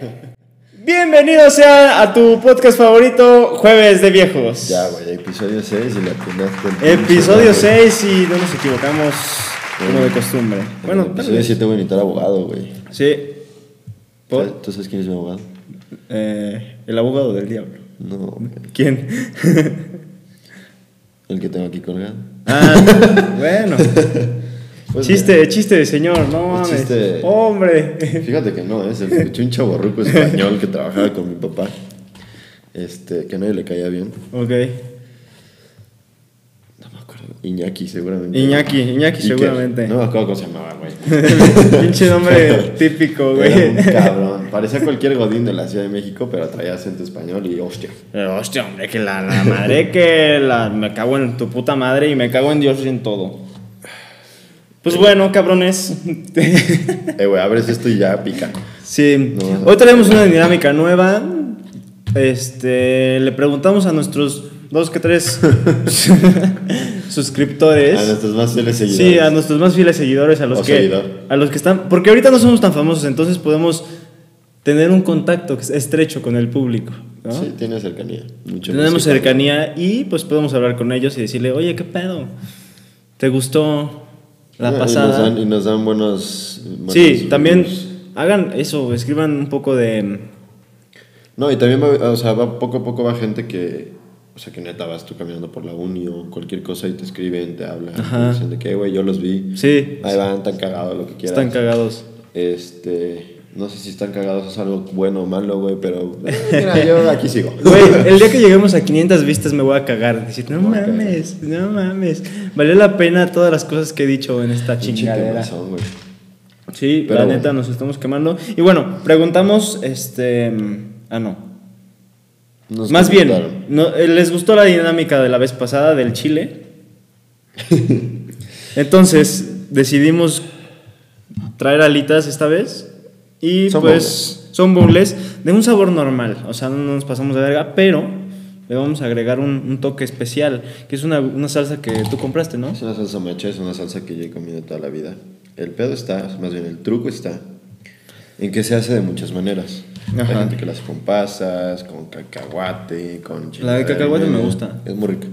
Bienvenido sea a tu podcast favorito, Jueves de Viejos. Ya, güey, episodio 6 y la atinaste. Episodio 6 y no nos equivocamos como de costumbre. Bueno, episodio vez. 7 voy a necesitar abogado, güey. Sí. ¿Por? ¿Tú sabes quién es mi abogado? Eh, el abogado del diablo. No, güey. ¿Quién? el que tengo aquí colgado. Ah, bueno. Pues, chiste, chiste de señor, no mames. Chiste. Hombre. Fíjate que no, es el escuché un chaborruco español que trabajaba con mi papá. Este, que a nadie le caía bien. Ok. No me acuerdo. Iñaki, seguramente. Iñaki, Iñaki seguramente. No me acuerdo cómo se llamaba, güey. Pinche nombre típico, güey. Era un cabrón. Parecía cualquier godín de la Ciudad de México, pero traía acento español y hostia. Eh, Hostia, hombre, que la, la madre que la, me cago en tu puta madre y me cago en Dios y en todo. Pues bueno, cabrones. Eh, güey, abres esto y ya pica. sí. No. Hoy tenemos una dinámica nueva. Este, le preguntamos a nuestros dos que tres suscriptores. A nuestros más fieles seguidores. Sí, a nuestros más fieles seguidores, a los O que seguidor. a los que están, porque ahorita no somos tan famosos, entonces podemos tener un contacto estrecho con el público, ¿no? Sí, tiene cercanía. Mucho Tenemos cercanía y pues podemos hablar con ellos y decirle, oye, ¿qué pedo? ¿Te gustó la Y nos, pasada? dan, y nos dan buenos. buenos sí, también hagan eso, escriban un poco de... No, y también va, o sea, va, poco a poco va gente que. O sea, que neta vas tú caminando por la uni o cualquier cosa y te escriben, te hablan. Dicen de que, güey, yo los vi. Sí, Ahí van, tan cagados, lo que quieras. están cagados. Este. No sé si están cagados es algo bueno o malo, güey, pero. eh, mira, yo aquí sigo. Güey, el día que lleguemos a 500 vistas me voy a cagar. Decir, no mames, no mames. Valió la pena todas las cosas que he dicho en esta chingadera. güey. Sí, Pero la bueno. neta nos estamos quemando. Y bueno, preguntamos, este... Ah, no. Nos Más bien, no, eh, ¿les gustó la dinámica de la vez pasada del chile? Entonces, decidimos traer alitas esta vez. Y Son pues son boneless de un sabor normal. O sea, no nos pasamos de verga, pero le vamos a agregar un, un toque especial, que es una, una salsa que tú compraste, ¿no? Es una salsa macha, es una salsa que yo he comido toda la vida. El pedo está, más bien el truco está, en que se hace de muchas maneras. Hay Ajá. gente que lo hace con pasas, con cacahuate, con chile. La de cacahuate me gusta. Es muy rica.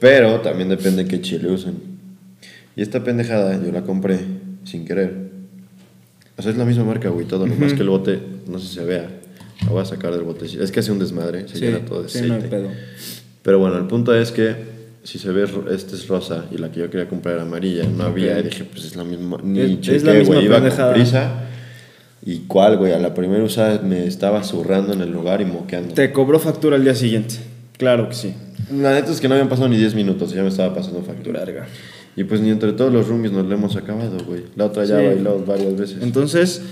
Pero también depende de qué chile usen. Y esta pendejada yo la compré sin querer. O sea, es la misma marca, güey, todo. Nomás que el bote, no sé si se vea. La voy a sacar del bote. Es que hace un desmadre, se llena todo de sí, aceite. no pedo. Pero bueno, el punto es que si se ve, este es rosa y la que yo quería comprar era amarilla, no había. Y dije, pues es la misma. Ni Es- es chequé, la misma güey, iba con prisa. ¿Y cuál, güey? A la primera usada me estaba zurrando en el lugar y moqueando. Te cobró factura al día siguiente. Claro que sí. La neta es que no habían pasado ni 10 minutos y ya me estaba pasando factura. Verga. Y pues ni entre todos los roomies nos lo hemos acabado, güey. La otra ya Sí. bailó varias veces. Entonces,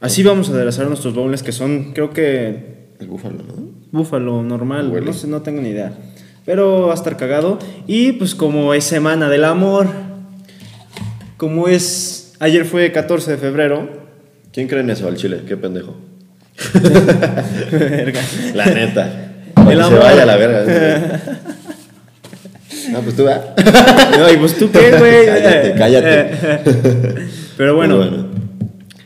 así vamos a aderezar nuestros bowls que son, creo que el búfalo, ¿no? búfalo normal, Huele. no sé, no tengo ni idea. Pero va a estar cagado. Y pues como es semana del amor, como es, ayer fue 14 de febrero. ¿Quién cree en eso al chile? Qué pendejo. Verga. La neta. El que se amor. vaya la verga. no, pues tú, ¿verdad? No, y pues tú qué, güey. Cállate, cállate. Pero bueno, bueno.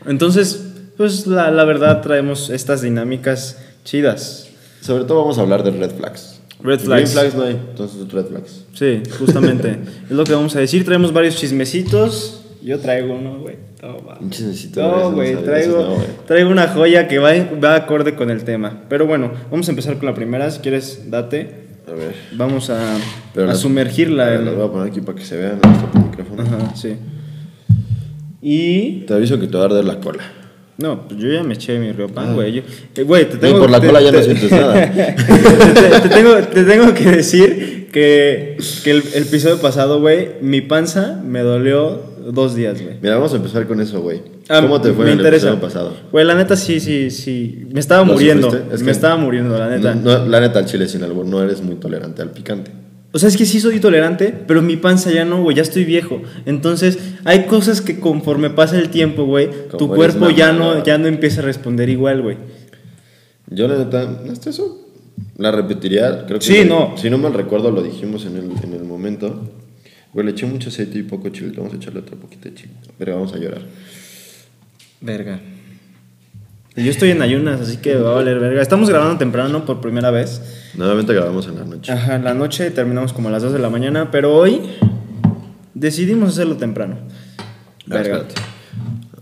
entonces, pues la, la verdad traemos estas dinámicas chidas. Sobre todo vamos a hablar de red flags. Red Green flags. flags no hay, entonces red flags. Sí, justamente. es lo que vamos a decir. Traemos varios chismecitos. Yo traigo uno, güey. Un chismecito, No, no güey, sabía, traigo, no, traigo una joya que va, va acorde con el tema. Pero bueno, vamos a empezar con la primera. Si quieres, date. A ver. Vamos a, Pero a las- sumergirla. A ver, en- las voy a poner aquí para que se vean nuestro micrófono. Ajá, sí. Y. Te aviso que te va a arder la cola. No, pues yo ya me eché mi riopan, güey. Yo- eh, Güey, te tengo Ah. por la te- cola ya no te- sientes nada. te- te tengo, te tengo que decir que, que el, el episodio pasado, güey, mi panza me dolió dos días, güey. Mira, vamos a empezar con eso, güey. Ah, ¿Cómo te fue me en el episodio pasado? Güey, la neta sí, sí, sí. Me estaba ¿Lo muriendo. me estaba muriendo, la neta. No, no, la neta, al chile sin albur, no eres muy tolerante al picante. O sea, es que sí soy tolerante, pero mi panza ya no, güey, ya estoy viejo. Entonces, hay cosas que conforme pasa el tiempo, güey, tu cuerpo ya no, ya no empieza a responder igual, güey. Yo, la neta, hasta eso la repetiría. Creo que Sí, no. Si no mal recuerdo, lo dijimos en el, en el momento. Güey, le eché mucho aceite y poco chile. Vamos a echarle otro poquito de chile. Pero vamos a llorar. Verga. Yo estoy en ayunas, así que va a valer verga. Estamos grabando temprano por primera vez. Nuevamente grabamos en la noche. Ajá, en la noche terminamos como a las 2 de la mañana, pero hoy decidimos hacerlo temprano. Ah, Verga. espérate.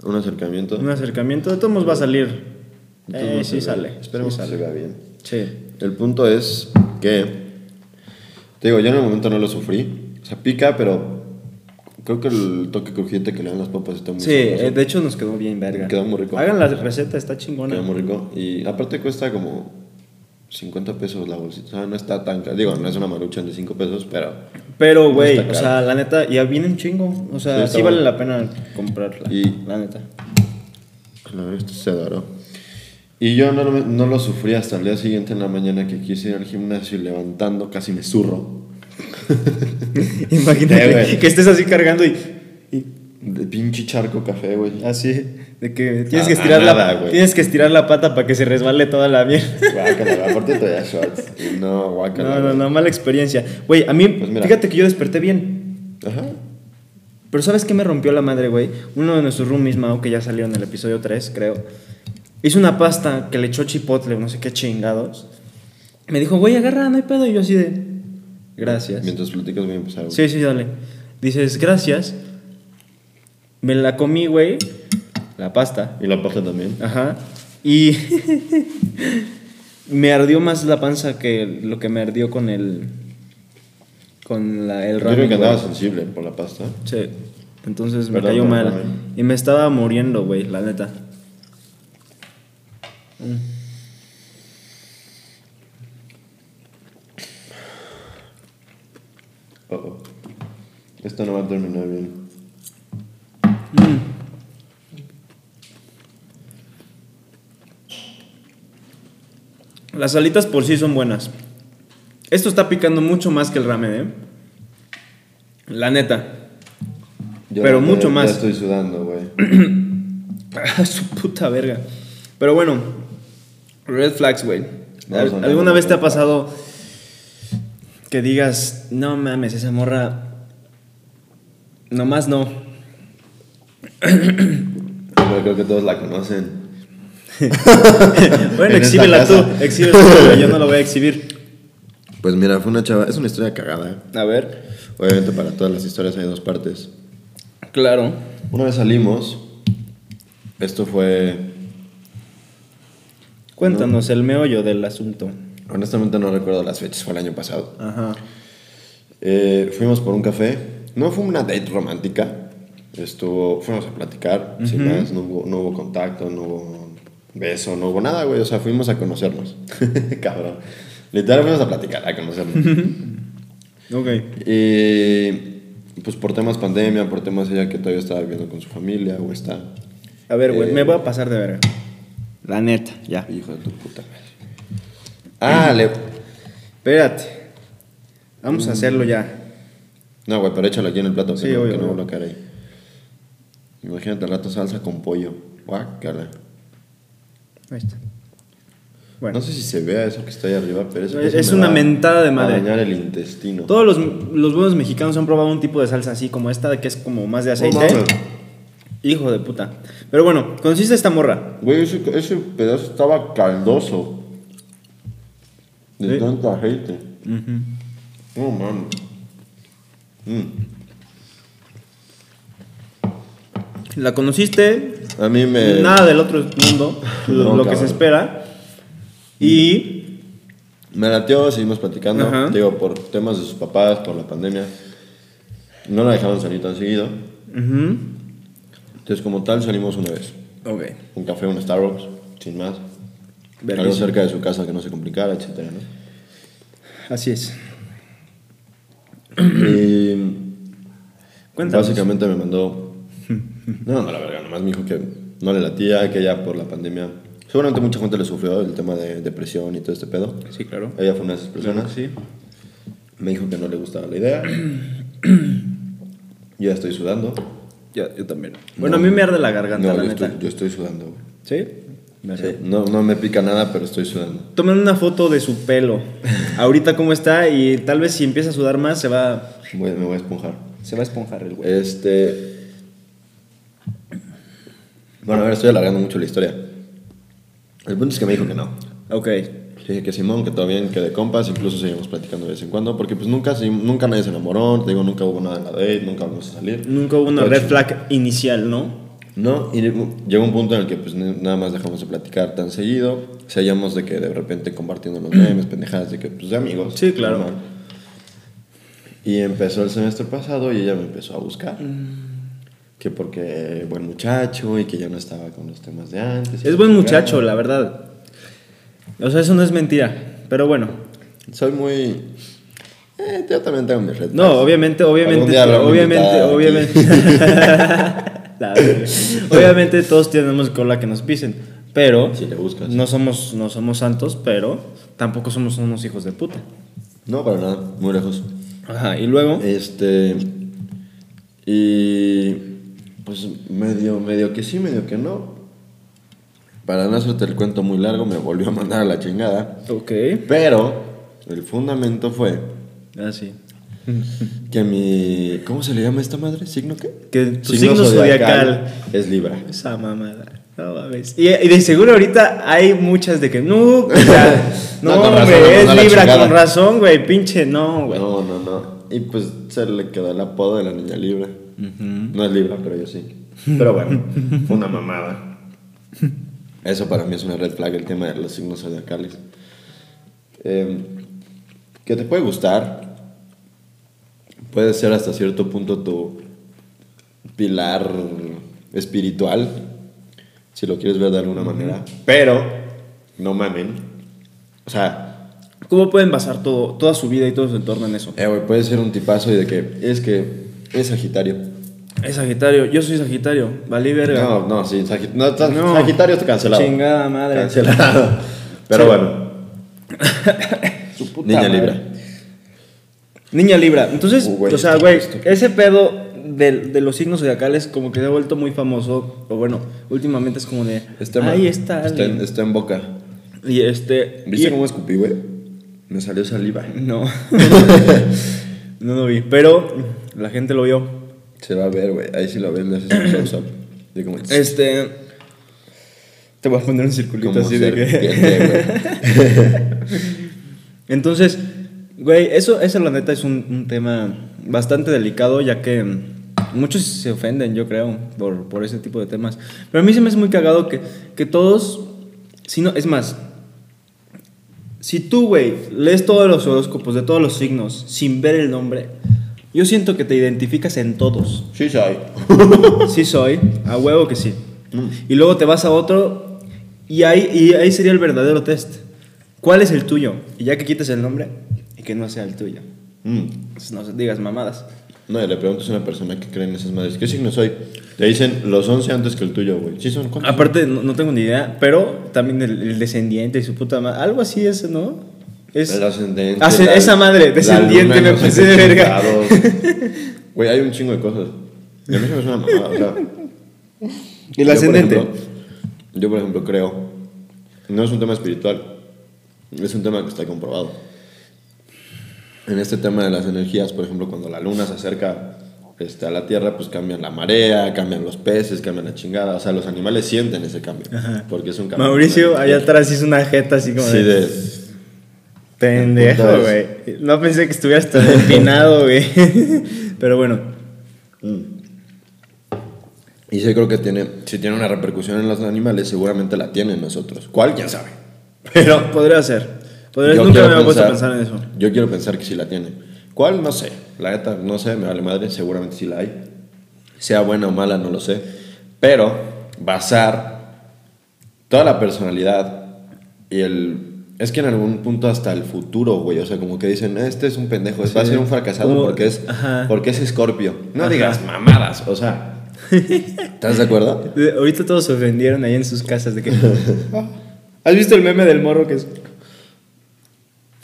Un acercamiento. Un acercamiento, de todos modos va a salir. Eh, no sí sale. Esperemos sí que vea bien. Sí. El punto es que, te digo, yo en el momento no lo sufrí. Sea, pica, pero creo que el toque crujiente que le dan las papas está muy Sí, sabroso. eh, de hecho nos quedó bien verga. Quedó muy rico. Hagan la receta, está chingona. Queda muy rico. Y aparte cuesta como 50 pesos la bolsita. O sea, no está tan caro. Digo, no es una maruchan de 5 pesos, pero... Pero, No güey, o sea, la neta, ya viene un chingo. O sea, sí, vale la pena comprarla. Y- La neta. Ver, esto se doró. Y yo no, lo- no lo sufrí hasta el día siguiente en la mañana que quise ir al gimnasio y levantando casi me zurro. Imagínate que estés así cargando y. y De pinche charco café, güey. así, de que tienes que estirar nada, la tienes que estirar la pata para que se resbale toda la miel. Guácala, aparte traía shorts. No, guácala. No, no, no, mala experiencia. Güey, a mí, Pues fíjate que yo desperté bien. Ajá. Pero ¿sabes qué me rompió la madre, güey? Uno de nuestros roomies, Mao, que ya salió en el episodio 3, creo. Hizo una pasta que le echó chipotle, no sé qué chingados. Me dijo, güey, agarra, no hay pedo. Y yo así de, gracias. Mientras platicas voy a empezar. güey. Sí, sí, dale. Dices, gracias. Me la comí, güey. La pasta. Y la pasta también. Ajá. Y me ardió más la panza que lo que me ardió con el. Con la, el Yo creo ramen. que andaba sensible por la pasta. Sí. Entonces me Perdón cayó mal. ramen. Y me estaba muriendo, güey, la neta. Mm. Oh, oh. Esto no va a terminar bien. Las alitas por sí son buenas. Esto está picando mucho más que el ramen, ¿eh? La neta. Yo Pero ya- mucho ya más. estoy sudando, güey. Su puta verga. Pero bueno, red flags, güey. Vamos a ¿Al- hablar ¿Alguna vez te ha pasado que digas, no mames, esa morra. Nomás no? Creo que todos la conocen. Bueno, exhíbela tú, exhíbela tú, yo no lo voy a exhibir. Pues mira, fue una chava. Es una historia cagada. A ver. Obviamente, para todas las historias hay dos partes. Claro. Una vez salimos. Esto fue. Cuéntanos el meollo del asunto. Honestamente, no recuerdo las fechas. Fue el año pasado. Ajá. Eh, fuimos por un café. No fue una date romántica. Estuvo, fuimos a platicar, sin más. No hubo, no hubo contacto, no hubo beso, no hubo nada, güey. O sea, fuimos a conocernos. Cabrón. Literal, fuimos a platicar, a conocernos. Ok. y pues por temas pandemia, por temas ella que todavía estaba viviendo con su familia o está. A ver, güey, Eh, me voy a pasar de verga. La neta, ya. Hijo de tu puta madre. Ah, le. Espérate. Vamos a hacerlo ya. No, güey, pero échalo aquí en el plato, que, Sí, no, obvio, que no obvio. a caer ahí. Imagínate al rato salsa con pollo. Guácala. Ahí está. Bueno. No sé si se vea eso que está ahí arriba, pero eso, Es- es me una va mentada de a madre. dañar el intestino. Todos los, los buenos mexicanos han probado un tipo de salsa así como esta, que es como más de aceite. mames. Hijo de puta. Pero bueno, conociste esta morra. Güey, ese, ese pedazo estaba caldoso. De Sí. tanto aceite. No mames. Mm. La conociste, A mí me. nada del otro mundo, lo, No, lo que se espera. Y. Me latió, seguimos platicando. Ajá. Digo, por temas de sus papás, por la pandemia. No la dejaban salir tan seguido. ujú. Entonces, como tal, salimos una vez. Ok. Un café, un Starbucks, sin más. Algo Verguísimo. cerca de su casa que no se complicara, etcétera, ¿no? Así es. Y Cuéntanos. básicamente me mandó. No, no, la verga, nomás me dijo que no le latía, que ella por la pandemia. Seguramente mucha gente le sufrió el tema de depresión y todo este pedo. Sí, claro. Ella fue una de esas personas. Sí. Me dijo que no le gustaba la idea. Yo ya estoy sudando. Yo, yo también. Bueno, a mí me arde la garganta, No, la yo neta. estoy, yo estoy sudando, güey. ¿Sí? Sí, No, no me pica nada, pero estoy sudando. Tomen una foto de su pelo. Ahorita cómo está y tal vez si empieza a sudar más se va, Voy- me voy a esponjar. se va a esponjar el güey. Este. Bueno, a ver, estoy alargando mucho la historia. El punto es que me dijo que no. Ok. Le dije que Simón, que todo bien, que de compas, incluso seguimos platicando de vez en cuando, porque pues nunca, se- nunca nadie se enamoró, te digo, nunca hubo nada en la date, nunca vamos a salir. Nunca hubo una red flag inicial, ¿no? No, y llegó un punto en el que pues nada más dejamos de platicar tan seguido, seguíamos de que de repente compartiendo los memes, pendejadas, de que pues de amigos. Sí, claro. Y empezó el semestre pasado y ella me empezó a buscar. Que porque buen muchacho y que ya no estaba con los temas de antes. Es buen muchacho, la verdad. O sea, eso no es mentira. Pero bueno. Soy muy... Eh, yo también tengo mis red No, obviamente, obviamente, obviamente, obviamente. Obviamente todos tenemos cola que nos pisen. Pero Si le buscas. no somos, no somos santos, pero tampoco somos unos hijos de puta. No, para nada, muy lejos. Ajá, y luego. Este. Y. Pues medio, medio que sí, medio que no. Para no hacerte el cuento muy largo, me volvió a mandar a la chingada. Ok. Pero el fundamento fue Ah, sí. que mi. ¿Cómo se le llama esta madre? ¿Signo qué? Que tu signo zodiacal. es Libra. Esa mamada. No mames. Y, y de seguro ahorita hay muchas de que no, o sea, no, No, razón, güey, es a Libra, con razón, güey, pinche no, güey. No, no, no. Y pues se le quedó el apodo de la niña Libra. No es Libra, pero yo sí. Pero bueno, fue una mamada. Eso para mí es una red flag, el tema de los signos zodiacales. Eh, que te puede gustar. Puede ser hasta cierto punto tu pilar espiritual, si lo quieres ver de alguna manera. Pero, no mamen. O sea, ¿Cómo pueden basar todo, toda su vida y todo su entorno en eso? eh, güey, puede ser un tipazo y de que es que es Sagitario. Es Sagitario, yo soy Sagitario, valí verga. No, no, sí, no. Sagitario está cancelado. Chingada madre. Cancelado. Pero Sí. bueno. Su puta Niña madre. Libra. Niña Libra. Entonces, Uh, güey, o sea, güey, ese pedo de, de los signos zodiacales como que se ha vuelto muy famoso. O bueno, últimamente es como de. Este ahí está. Está en, alguien". está en boca. Y este. ¿Viste y- cómo escupí, güey? Me salió saliva. No. no lo vi. Pero la gente lo vio. Se va a ver, güey. Ahí sí lo ves, le haces un Este. Te voy a poner un circulito así de que. Entonces, güey, eso, eso la neta es un, un tema bastante delicado, ya que mm, muchos se ofenden, yo creo, por, por ese tipo de temas. Pero a mí se me hace muy cagado que, que todos, si no, es más, si tú, güey, lees todos los horóscopos de todos los signos sin ver el nombre, yo siento que te identificas en todos. Sí, soy. Sí soy, a huevo que sí. Y luego te vas a otro y ahí, y ahí sería el verdadero test. ¿Cuál es el tuyo? Y ya que quites el nombre y que no sea el tuyo. Mm. Pues no digas mamadas. No, y le preguntas a una persona que cree en esas madres. ¿Qué signo soy? Te dicen los 11 antes que el tuyo, güey. ¿Sí son cuántos? Aparte, no, no tengo ni idea, pero también el, el descendiente y su puta madre. Algo así es, ¿no? Es, El ascendente. Hace- la- esa madre, descendiente, me pasé de verga. Güey, hay un chingo de cosas. Y a mí se me suena mamada, o sea. el yo, por ascendente. ejemplo- Yo, por ejemplo, creo. No es un tema espiritual. Es un tema que está comprobado. En este tema de las energías, por ejemplo, cuando la luna se acerca este, a la Tierra, pues cambian la marea, cambian los peces, cambian la chingada. O sea, los animales sienten ese cambio. Porque es un cambio. Mauricio, allá atrás hizo una jeta así como Sí, de... de. Pendejo, güey. No pensé que estuvieras tan empinado, güey. Pero bueno. Y sí creo que tiene, si tiene una repercusión en los animales, seguramente la tiene en nosotros. ¿Cuál? ¿Quién sabe? Pero Podría ser. Podría- yo nunca me había puesto a pensar en eso. Yo quiero pensar que sí la tiene. ¿Cuál? No sé. La neta, no sé, me vale madre, seguramente sí la hay. Sea buena o mala, no lo sé. Pero basar toda la personalidad y el... Es que en algún punto hasta el futuro, güey. O sea, como que dicen, este es un pendejo, va a ser un fracasado porque es, Ajá. porque es escorpio. No Ajá. digas mamadas, o sea... ¿Estás de acuerdo? Ahorita todos se ofendieron ahí en sus casas de que... ¿Has visto el meme del morro que es...?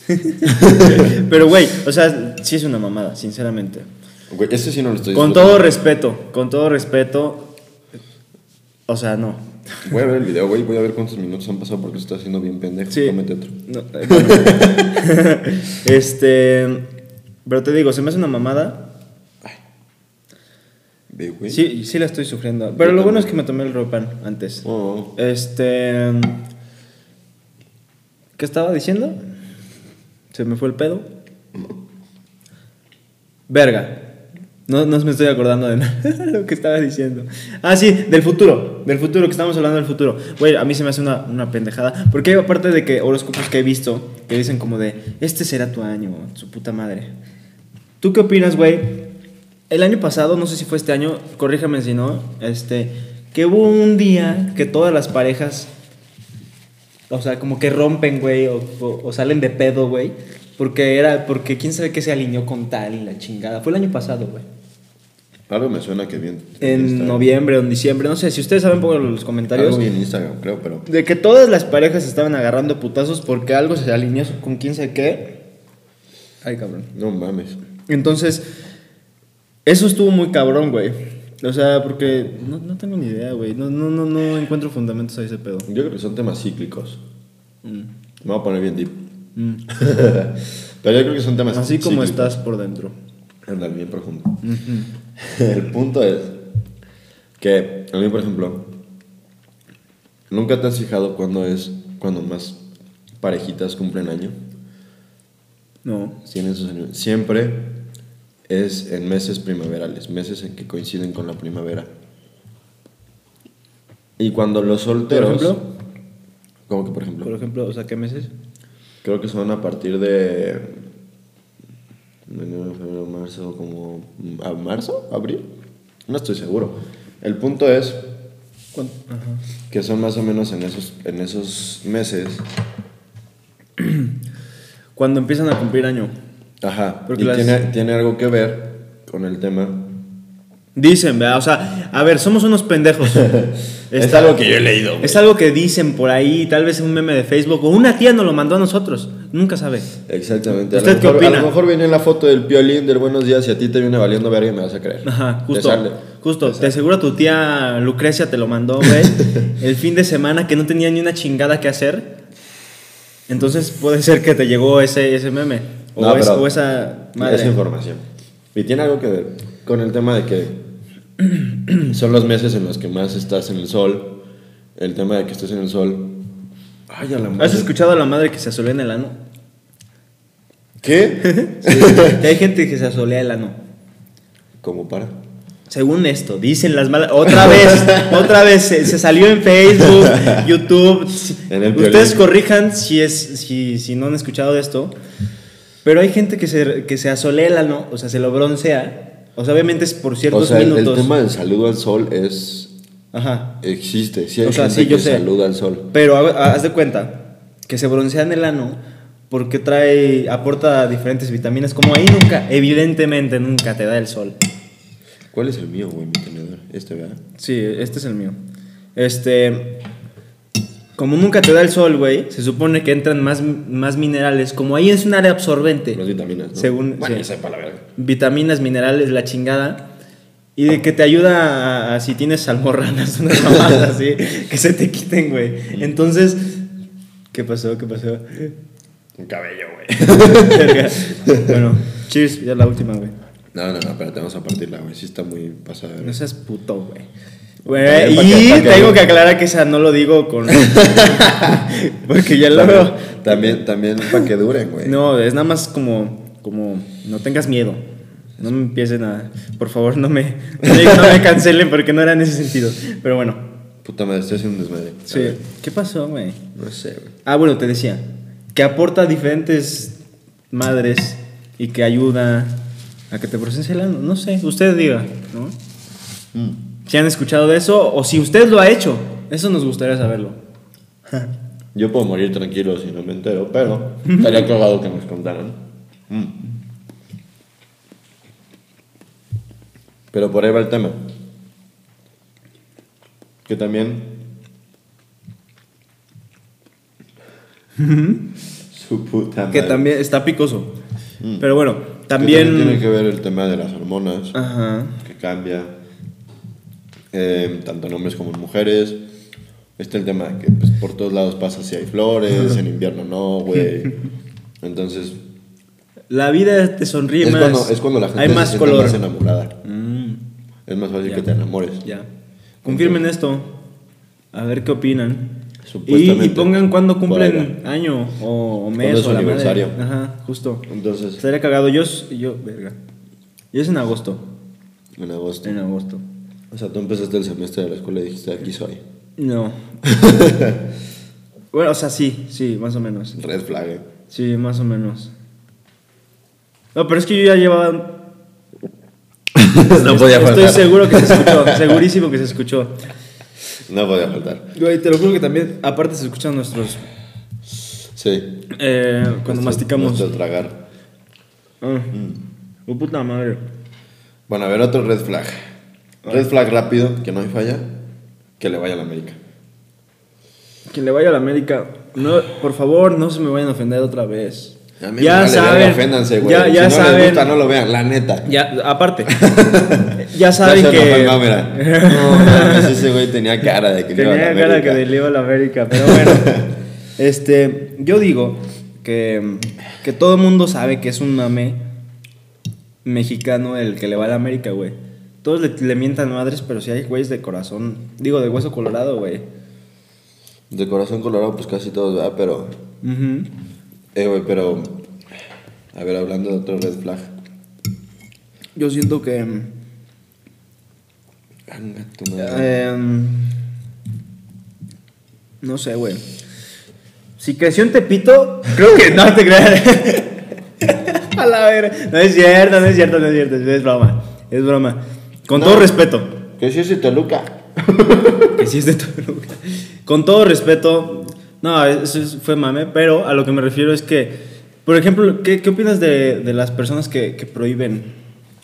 Pero, güey, o sea, sí es una mamada, sinceramente. Güey, este sí no lo estoy Con disfrutando. todo respeto, con todo respeto... O sea, no. Voy a ver el video, güey. Voy a ver cuántos minutos han pasado porque se está haciendo bien pendejo. Sí. Cómete otro. No, eh, bueno. este... Pero te digo, se me hace una mamada. Ve, güey. Sí, sí la estoy sufriendo. Pero Yo lo bueno es que me tomé el ropan antes. Oh. Este. ¿Qué estaba diciendo? Se me fue el pedo. Verga. No, no me estoy acordando de nada lo que estaba diciendo. Ah, sí, del futuro. Del futuro, que estamos hablando del futuro. Güey, a mí se me hace una, una pendejada. Porque aparte de que horóscopos que he visto que dicen como de, este será tu año, su puta madre. ¿Tú qué opinas, güey? El año pasado, no sé si fue este año, corríjame si no, este, que hubo un día que todas las parejas, o sea, como que rompen, güey, o, o- o salen de pedo, güey, porque era, porque quién sabe qué se alineó con tal y la chingada. Fue el año pasado, güey. Algo me suena que bien. En noviembre o en diciembre, no sé, si ustedes saben, en los comentarios. Algo en Instagram, creo, pero. De que todas las parejas estaban agarrando putazos porque algo se alineó con quién sabe qué. Ay, cabrón. No mames. Entonces, eso estuvo muy cabrón, güey. O sea, porque no, no tengo ni idea, güey. No, no, no, no encuentro fundamentos a ese pedo. Yo creo que son temas cíclicos. Mm. Me voy a poner bien deep. Mm. pero yo creo que son temas Así como estás por dentro. Andar bien profundo. El punto es que a mí, por ejemplo, nunca te has fijado cuándo es cuando más parejitas cumplen año. No. Tienen sus años. Siempre es en meses primaverales, meses en que coinciden con la primavera. Y cuando los solteros. ¿Por ejemplo? ¿Cómo que por ejemplo? Por ejemplo, o sea, ¿qué meses? Creo que son a partir de. Enero, febrero, marzo, como. ¿A marzo? ¿Abril? No estoy seguro. El punto es que son más o menos en esos, en esos meses. Cuando empiezan a cumplir año. Ajá. Porque y las- tiene, tiene algo que ver con el tema. Dicen, ¿verdad? O sea, a ver, somos unos pendejos. Es algo que yo he leído. güey. Es algo que dicen por ahí, tal vez un meme de Facebook, o una tía nos lo mandó a nosotros. Nunca sabe. Exactamente. A ¿Usted lo qué mejor- opina? A lo mejor viene la foto del piolín del buenos días y a ti te viene valiendo verga y me vas a creer. Ajá, Te justo. sale. Justo, te aseguro tu tía Lucrecia te lo mandó, güey. el fin de semana que no tenía ni una chingada que hacer. Entonces puede ser que te llegó ese, ese meme. O, No, es- o esa madre. Esa información. Y tiene algo que ver con el tema de que son los meses en los que más estás en el sol. El tema de que estés en el sol. Ay, a la madre. ¿Has escuchado a la madre que se asolea en el ano? ¿Qué? Que hay gente que se asolea el ano. ¿Cómo para? Según esto, dicen las malas. Otra vez, otra vez, se, se salió en Facebook, YouTube. En Ustedes corrijan si, es, si, si no han escuchado de esto. Pero hay gente que se, que se asolea el ano, o sea, se lo broncea. O sea, obviamente es por ciertos O sea, el, el minutos. tema del saludo al sol es. Ajá. Existe. Sí, hay O sea, gente sí, yo que sé. saluda al sol. Pero ha- haz de cuenta que se broncean el ano porque trae, aporta diferentes vitaminas. Como ahí nunca, evidentemente nunca te da el sol. ¿Cuál es el mío, güey? Mi tenedor. Este, ¿verdad? Sí, este es el mío. Este. Como nunca te da el sol, güey, se supone que entran más, más minerales. Como ahí es un área absorbente. Las vitaminas, ¿no? Según- Bueno, sí. la verga. Vitaminas, minerales, la chingada. Y de que te ayuda a, a si tienes almorranas, unas mamadas así, que se te quiten, güey. Entonces, ¿qué pasó? ¿Qué pasó? Un cabello, güey. Bueno, cheers, ya la última, güey. No, no, no, espérate, vamos a partirla, güey. Sí está muy pasada. No seas puto, güey. Y que- tengo que aclarar que esa no lo digo con. Porque ya lo veo. también, también para que duren, güey. No, es nada más como. como no tengas miedo. No me empiecen a. Por favor, no me, no me, no me cancelen porque no era en ese sentido. Pero bueno, Puta madre, estoy haciendo un desmadre. Sí. ¿Qué pasó, güey? No sé, güey. Ah, bueno, te decía. Que aporta diferentes madres y que ayuda a que te procese el ano. No sé, usted diga, ¿no? Si han escuchado de eso o si usted lo ha hecho. Eso nos gustaría saberlo. Yo puedo morir tranquilo si no me entero, pero estaría cagado que nos contaran. Mm. Pero por ahí va el tema. Que también. Su puta madre. Que también está picoso. Mm. Pero bueno, Que también. tiene que ver el tema de las hormonas, Ajá. que cambia, eh, tanto en hombres como en mujeres. Está el tema de que pues, por todos lados pasa si hay flores, en invierno no, güey. Entonces, La vida te sonríe es más. cuando, es cuando la gente Hay se más siente color. más enamorada. Mm, Es más fácil Ya. que te enamores. ya. Confirmen esto. A ver qué opinan. Y, y pongan cuándo por cumplen año o, o mes ¿Cuándo es o su la madre. aniversario? Ajá, justo. Entonces, Estaría cagado. Yo, yo, verga. Yo es en agosto. en agosto. En agosto. O sea, tú empezaste el semestre de la escuela y dijiste, aquí soy. No. bueno, o sea, sí, sí, más o menos. Red flag. eh. Sí, más o menos. No, pero es que yo ya llevaba. no podía Estoy faltar. seguro que se escuchó, segurísimo que se escuchó. No podía faltar. Güey, te lo juro que también, aparte se escuchan nuestros. Sí. eh, cuando Nuestro- masticamos. nuestro tragar. Ah, oh, puta madre. Bueno, a ver, otro red flag. Red flag rápido, que no hay falla, que le vaya a la América. Que le vaya a la América. No, por favor, no se me vayan a ofender otra vez. A mí ya me vale saben. oféndanse, güey. Ya, ya si no saben. les gusta, no lo vean, la neta. Ya, aparte. ya saben Ya que. No, mames, ese güey tenía cara de que le iba a la Tenía cara que América. le iba a la América, pero bueno. este, yo digo que, que todo el mundo sabe que es un mame mexicano el que le va a la América, güey. Todos le, le mientan madres, pero si hay güeyes de corazón, digo, de hueso colorado, güey. De corazón colorado, pues casi todos, ¿verdad? Pero, eh, güey, pero. A ver, hablando de otro red flag. Yo siento que... Anga tu madre. em, no sé, güey. Si creció en Tepito, creo que no te creas. A la ver. No es cierto, no es cierto, no es cierto. Es broma. Es broma. Con No. todo respeto. Que si es de Toluca. Que sí es de Toluca. Con todo respeto. No, eso es- fue mame. Pero a lo que me refiero es que. Por ejemplo, ¿qué, qué opinas de, de las personas que, que prohíben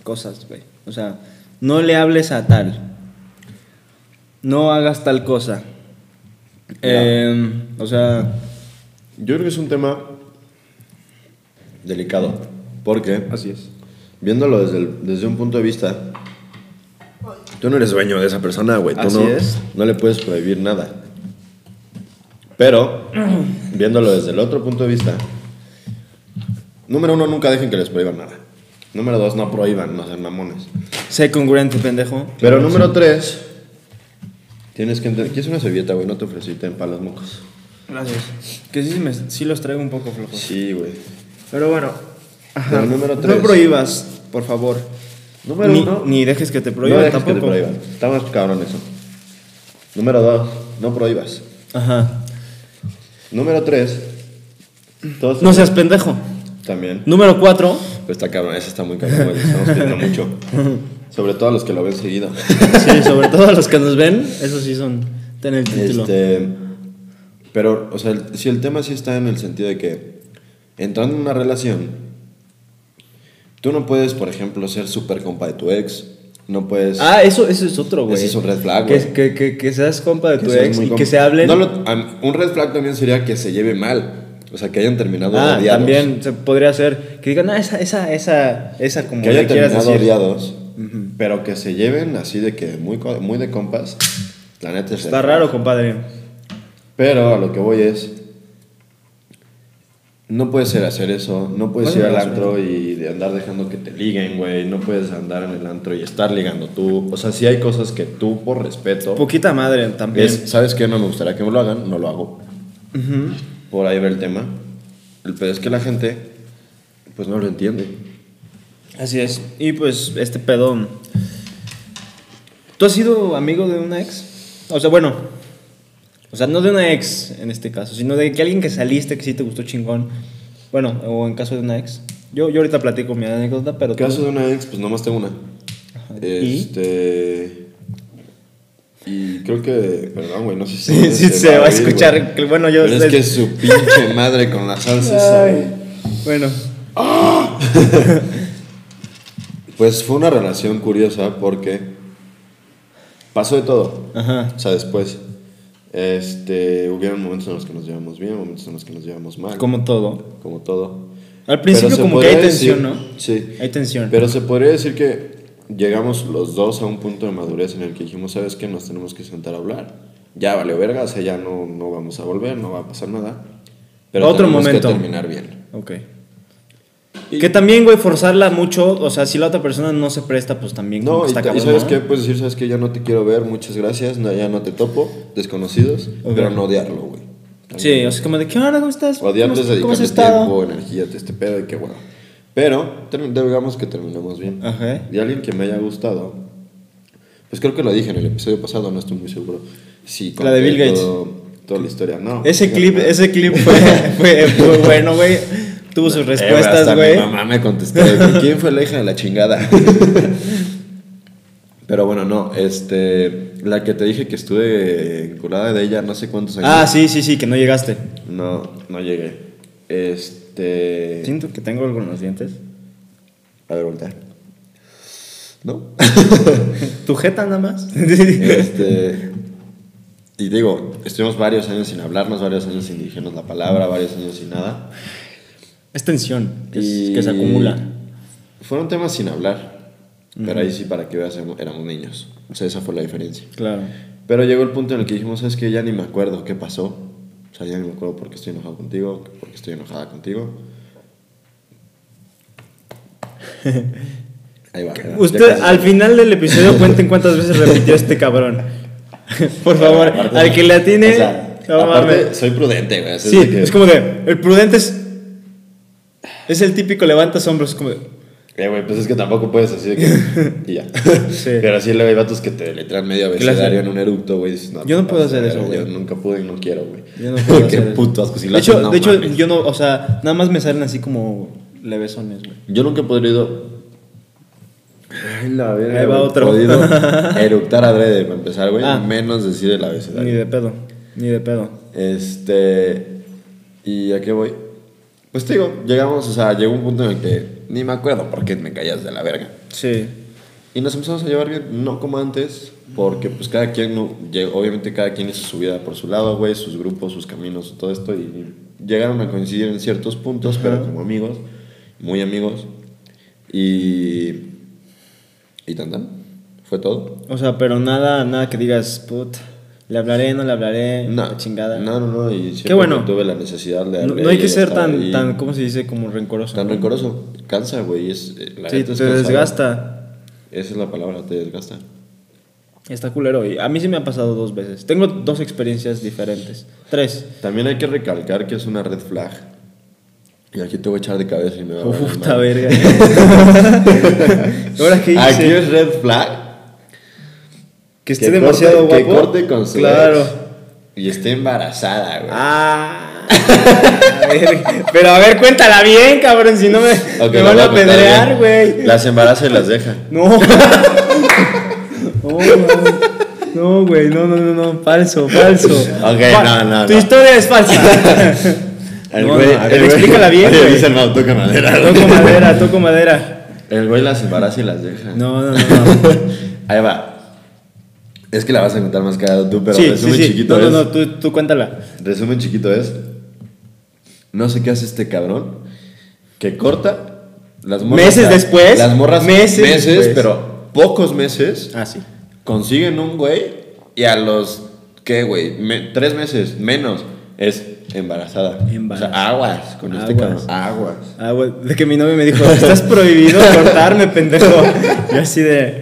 cosas, güey? O sea, no le hables a tal. No hagas tal cosa. Em, o sea. Yo creo que es un tema delicado. Porque, Así es. viéndolo desde, el- desde un punto de vista, tú no eres dueño de esa persona, güey. Tú Así no, es. no le puedes prohibir nada. Pero, viéndolo desde el otro punto de vista, número uno, nunca dejen que les prohíban nada. Número dos, no prohíban, no sean mamones. Sé congruente, pendejo. Pero número tres, tienes que entender. ¿Quieres una servilleta, güey? No te ofrecí, ten para los mocos. Gracias. Que sí, me- sí los traigo un poco flojos. Sí, güey. Pero bueno. Ajá. Pero número No tres. prohíbas, por favor. Número ni, uno, Ni dejes que te no prohíban dejes que tampoco. te prohíban. Está más cabrón eso. Número dos, no prohíbas. Ajá. Número tres, todos No seas pendejo. también. Número cuatro. Pero está cabrón, ese está muy cabrón, Estamos pidiendo mucho. Sobre todo a los que lo ven seguido. Sí, sobre todo a los que nos ven, esos sí son. Ten el título. Este, pero, o sea, el- si el tema sí está en el sentido de que entrando en una relación, tú no puedes, por ejemplo, ser súper compa de tu ex. No puedes. Ah, eso, eso es otro, güey. Ese es un red flag, que, güey. que, que, que seas compa de que tu ex y compa. que se hablen. No lo- un red flag también sería que se lleve mal. O sea, que hayan terminado ah, odiados. también se podría ser. Que digan, ah, esa, esa, esa, esa como Que hayan terminado decir. odiados. Pero que se lleven así de que muy, muy de compas. La neta es Está raro, compadre. Pero a lo que voy es. No puedes ser hacer eso, no puedes ir Bueno, al eso. antro y de andar dejando que te liguen, güey. No puedes andar en el antro y estar ligando tú. O sea, si hay cosas que tú, por respeto, Poquita madre también. es, ¿sabes qué? No me gustaría que me lo hagan, no lo hago. Por ahí va el tema. El pedo es que la gente, pues no lo entiende. Así es. Y pues este pedo. ¿Tú has sido amigo de una ex? O sea, bueno. O sea, no de una ex en este caso, sino de que alguien que saliste que sí te gustó chingón. Bueno, o en caso de una ex. Yo, yo ahorita platico mi anécdota, pero. En tú- caso de una ex, pues nomás tengo una. Este. Y creo que. Perdón, güey, no sé si. Sí, sí, se va a escuchar. que, bueno, yo. Pero es que su pinche madre con la salsa güey. bueno. Pues fue una relación curiosa porque. Pasó de todo. Ajá. O sea, después. Este. Hubieron momentos en los que nos llevamos bien, momentos en los que nos llevamos mal. Como todo. Como todo. Al principio, como que hay tensión, ¿no? Sí. Hay tensión. Pero se podría decir que llegamos los dos a un punto de madurez en el que dijimos, ¿sabes qué? Nos tenemos que sentar a hablar. Ya valió verga, o sea, ya no, no vamos a volver, no va a pasar nada. Pero Otro tenemos momento. que terminar bien. Ok. Y- Que también, güey, forzarla mucho, o sea, si la otra persona no se presta, pues también como No, que y, está y cabrón, sabes ¿no? qué, puedes decir, sabes que ya no te quiero ver, muchas gracias, no, ya no te topo, desconocidos, Ok. pero no odiarlo, güey. Sí, o sea, como de, ¿qué onda? ¿Cómo estás? Odiarlo es ¿Cómo, cómo has dedicarle tiempo, energía, este pedo y qué bueno. Pero, digamos que terminamos bien. Ajá. Y alguien que me haya gustado, pues creo que lo dije en el episodio pasado, no estoy muy seguro. Sí, La de Bill Gates. todo- toda la historia, no. Ese clip, ese clip fue, fue, fue bueno, güey. Tuvo sus Eh, respuestas, güey. Mi mamá me contestó, ¿quién fue la hija de la chingada? Pero bueno, no, este, la que te dije que estuve enculada de ella no sé cuántos años. ah, sí, sí, sí, que no llegaste. No, no llegué. Este, Siento que tengo algo en los dientes. a ver, voltea. ¿No? ¿Tu jeta nada más? este, y digo, estuvimos varios años sin hablarnos, varios años sin dirigirnos la palabra, varios años sin nada. Es tensión que, es- que se acumula. Fueron temas sin hablar, pero ahí sí, para que veas, éramos niños. O sea, esa fue la diferencia. Claro. Pero llegó el punto en el que dijimos, es que ya ni me acuerdo qué pasó. O sea, ya ni me acuerdo por qué estoy enojado contigo, por qué estoy enojada contigo. Ahí va. Usted, al final del episodio, cuenten cuántas veces repitió este cabrón. Por favor, Aparte- al que le atine. o sea, no aparte, soy prudente, güey. Sí, de que- es como de. El prudente es. Es el típico levantas hombros, como. Eh, güey, pues es que tampoco puedes así de que. y ya. Sí. Pero así luego hay vatos que te letran medio ¿Qué le abecedario en un eructo, güey. Yo no puedo hacer eso, güey. Yo nunca pude y no quiero, güey. Yo no puedo Qué hacer puto asco. Si de hecho, no de hecho yo no, o sea, nada más me salen así como levesones, güey. Yo nunca he podido. Ay, la verga. Ahí va güey, otro. podido eructar adrede para empezar, güey. Ah. Menos decir el Ni abecedario. de pedo, ni de pedo. Este. ¿Y a qué voy? Pues te digo, llegamos, o sea, llegó un punto en el que ni me acuerdo por qué me callas de la verga. Sí. Y nos empezamos a llevar bien, no como antes, porque pues cada quien, no- obviamente cada quien hizo su vida por su lado, güey, sus grupos, sus caminos, todo esto, y llegaron a coincidir en ciertos puntos, pero como amigos, muy amigos, y... Y tan tan, fue todo. O sea, pero nada, nada que digas, put, le hablaré, no le hablaré, No, la chingada. No, no, no, y Qué bueno. tuve la necesidad de... No, no hay que ser tan, ahí. tan, ¿cómo se dice? Como rencoroso. Tan ¿no? rencoroso, cansa, güey, es... eh, la Sí, te es desgasta. Esa es la palabra, te desgasta. Está culero. Y a mí sí me ha pasado dos veces. Tengo dos experiencias diferentes. Tres. También hay que recalcar que es una red flag. Y aquí te voy a echar de cabeza y me va a Puta verga. ¿Ahora qué hice? Aquí es red flag. Que esté que demasiado corte- guapo. Que corte con su Claro. ex Y esté embarazada, güey. Ah. a ver, pero a ver, cuéntala bien, cabrón. Si no me, Ok, me van a contar pedrear, güey. Las embaraza y las deja. No. No, mames. No, güey, no, no, no, no, falso, falso. Ok, no, no, Tu no. historia es falsa. El No, güey, no, a güey- explícala bien, Oye, dice Mau, toca madera. Toco madera, toco madera. El güey las embaraza y las deja. No, no, no, no. Ahí va. Es que la vas a contar más cagado tú, pero sí, sí, resumen sí. chiquito No, no, es. no, tú, tú cuéntala. Resumen chiquito es. No sé qué hace este cabrón. Que corta las morras. Meses después, Las morras meses meses, después. pero pocos meses. Ah, sí. Consiguen un güey y a los. ¿Qué, güey? Me- tres meses menos es embarazada. Embarazada. O sea, aguas con este Aguas. cabrón. Aguas. Güey, de que mi novio me dijo, estás prohibido cortarme, pendejo. Yo así de,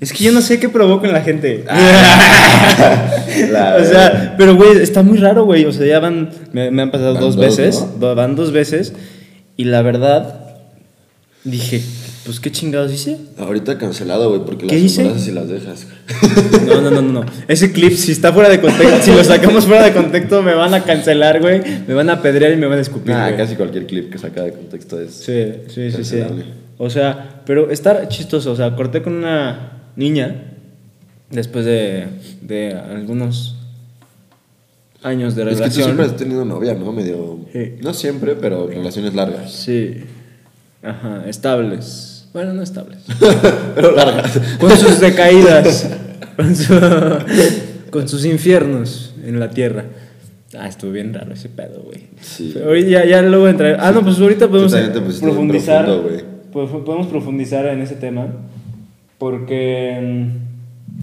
es que yo no sé qué provoco en la gente. La o sea, pero güey, está muy raro, güey. O sea, ya van, me, me han pasado Van dos, dos, veces, van dos veces. Y la verdad, dije, pues qué chingados hice. Ahorita cancelado, güey, porque ¿Qué las hice? embarazas y las dejas. No, no, no, no, no. Ese clip, si está fuera de contexto, si lo sacamos fuera de contexto, me van a cancelar, güey. Me van a apedrear y me van a escupir. Güey. casi cualquier clip que saca de contexto es. Sí, sí, sí, sí. Cancelable. O sea, pero está chistoso. O sea, corté con una niña después de, de algunos años de Es que tú relación. siempre has tenido novia, ¿no? Medio. Sí. No siempre, pero relaciones largas. Sí. Ajá, estables. Bueno, no estables. pero largas. Con sus decaídas. con, su- con sus infiernos en la tierra. Ah, estuvo bien raro ese pedo, güey. Sí. Ahorita ya, ya luego entrar. Ah, no, pues ahorita podemos profundizar. profundo, podemos profundizar en ese tema. Porque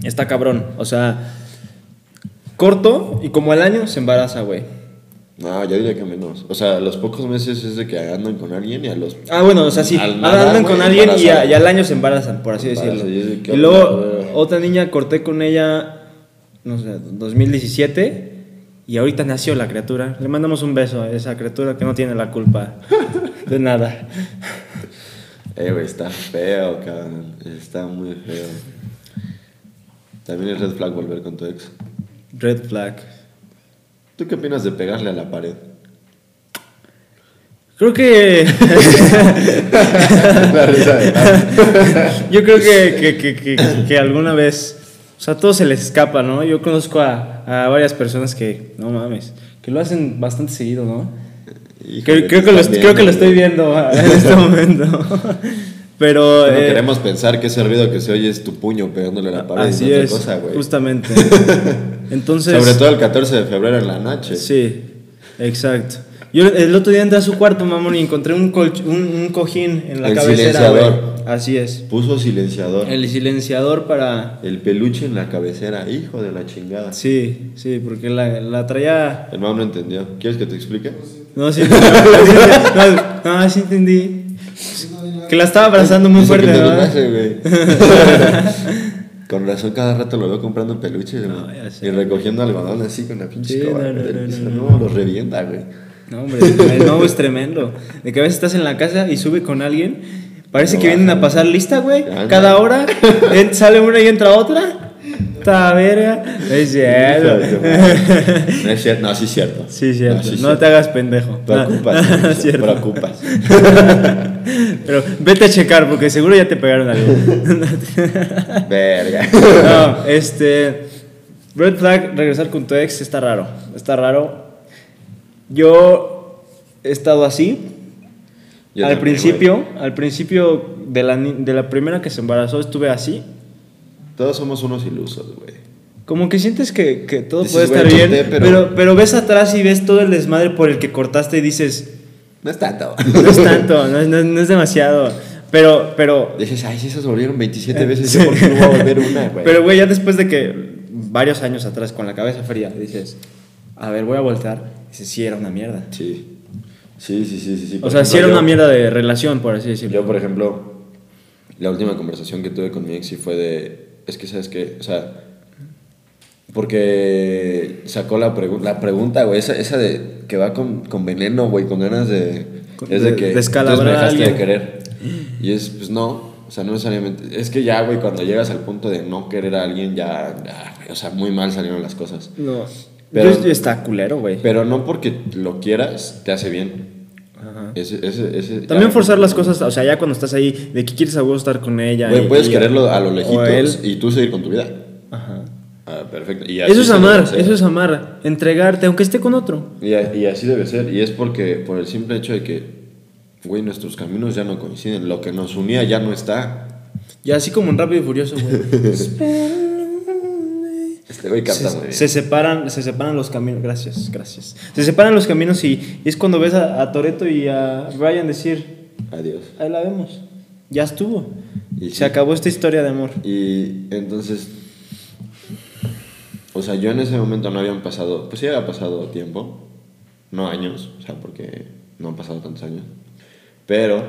mm, está cabrón. O sea, corto y como al año se embaraza, güey. No, yo diría que menos. O sea, los pocos meses es de que andan con alguien y a los. Ah, bueno, o sea, sí. Al nada, Andan con alguien y, a- y al año se embarazan, por así Embarazan, decirlo. y es de que, Y luego, otra niña corté con ella, no sé, 2017. Y ahorita nació la criatura. Le mandamos un beso a esa criatura que no tiene la culpa de nada. Eh, güey, está feo, cabrón. Está muy feo. También es red flag volver con tu ex. Red flag. ¿Tú qué opinas de pegarle a la pared? Creo que. La risa de Yo creo que, que, que, que, que alguna vez. O sea, a todos se les escapa, ¿no? Yo conozco a, a varias personas que. No mames. Que lo hacen bastante seguido, ¿no? Híjole, Creo, que lo, creo que lo estoy viendo ah, en este momento. Pero. Bueno, eh, queremos pensar que ese ruido que se oye es tu puño pegándole a la pared. así y no otra es. cosa, güey. justamente. Entonces. Sobre todo el 14 de febrero en la noche. Sí, exacto. Yo el otro día entré a su cuarto, mamón, y encontré un, colch- un, un cojín en la El cabecera. silenciador. Así es. Puso silenciador. El... El silenciador para. peluche en la cabecera. Hijo de la chingada. Sí, sí, porque la, la traía. El hermano no entendió. ¿Quieres que te explique? No, sí, no, no, sí entendí. Que la estaba abrazando muy fuerte. Con razón, cada rato lo veo comprando peluches. No, y recogiendo algodón así con la pinche Sí, escoba, no, no, no, piso. no, no, no. los revienta, güey. No, hombre, el nuevo es tremendo. De que a veces estás en la casa y sube con alguien. Parece No que vienen a pasar lista, güey. Cada hora sale una y entra otra. Esta verga. Es cierto. No es cierto, no, sí es cierto. Sí, cierto. No, sí es No cierto. te hagas pendejo. Preocupas, No, güey, es cierto. preocupas. Pero vete a checar porque seguro ya te pegaron algo. Verga. No, este. Red flag, regresar con tu ex está raro. Está raro. Yo he estado así. Yo al también, principio, al principio de la, de la primera que se embarazó estuve así. Todos somos unos ilusos, güey. Como que sientes que, que todo puede güey, estar bien, corté, pero... pero- Pero, ves atrás y ves todo el desmadre por el que cortaste y dices, No es tanto. no es tanto, no es, no no es demasiado. Pero, pero, Dices, ay, si esos volvieron 27 veces, ¿yo por qué no voy a volver una, güey? pero güey, ya después de que varios años atrás con la cabeza fría dices, a ver, voy a voltear. Dices, sí, era una mierda. Sí. Sí, sí, sí, sí. sí. O sea, ejemplo, sí era yo- una mierda de relación, por así decirlo. Yo, por ejemplo, la última conversación que tuve con mi ex sí fue de. Es que, ¿sabes qué? O sea. Porque sacó la, pregu- la pregunta, güey, esa, esa de que va con, con veneno, güey, con ganas de. Con- Es de que. descalabrar entonces me dejaste de querer. Y es, pues no. O sea, no necesariamente. Es que ya, güey, cuando llegas al punto de no querer a alguien, ya. ya, o sea, muy mal salieron las cosas. No. Pero- Yo- está culero, güey. Pero no porque lo quieras, te hace bien. Ajá. Ese, ese, ese, También forzar las cosas, o sea, ya cuando estás ahí, de que quieres a huevo estar con ella. Güey, y- puedes y- quererlo a lo lejitos y tú seguir con tu vida. Ajá. Ah, perfecto. Y Eso es amar, eso es amar. Entregarte, aunque esté con otro. Y, y así debe ser. Y es porque, por el simple hecho de que, güey, nuestros caminos ya no coinciden. Lo que nos unía ya no está. Y así como en Rápido y Furioso, güey. Este güey canta muy se, bien. se separan, se separan los caminos. Gracias, gracias. Se separan los caminos y, y es cuando ves a, a Toreto y a Brian decir, Adiós. ahí la vemos. Ya estuvo. Y se sí. acabó esta historia de amor. Y entonces, o sea, yo en ese momento no habían pasado, pues sí había pasado tiempo, no años, o sea, porque no han pasado tantos años, pero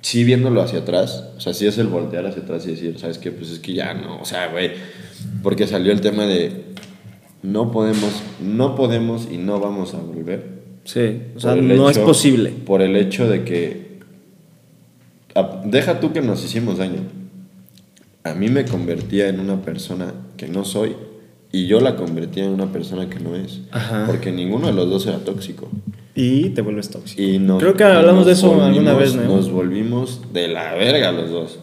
sí viéndolo hacia atrás, o sea, sí es el voltear hacia atrás y decir, ¿sabes qué? Pues es que ya no, o sea, güey, porque salió el tema de no podemos, no podemos y no vamos a volver. Sí, o sea, no es posible. Por el hecho de que. a- Deja tú que nos hicimos daño. A mí me convertía en una persona que no soy y yo la convertía en una persona que no es. Ajá. Porque ninguno de los dos era tóxico. Y te vuelves tóxico. Y nos- Creo que hablamos de eso alguna vez, ¿no? Nos volvimos de la verga los dos.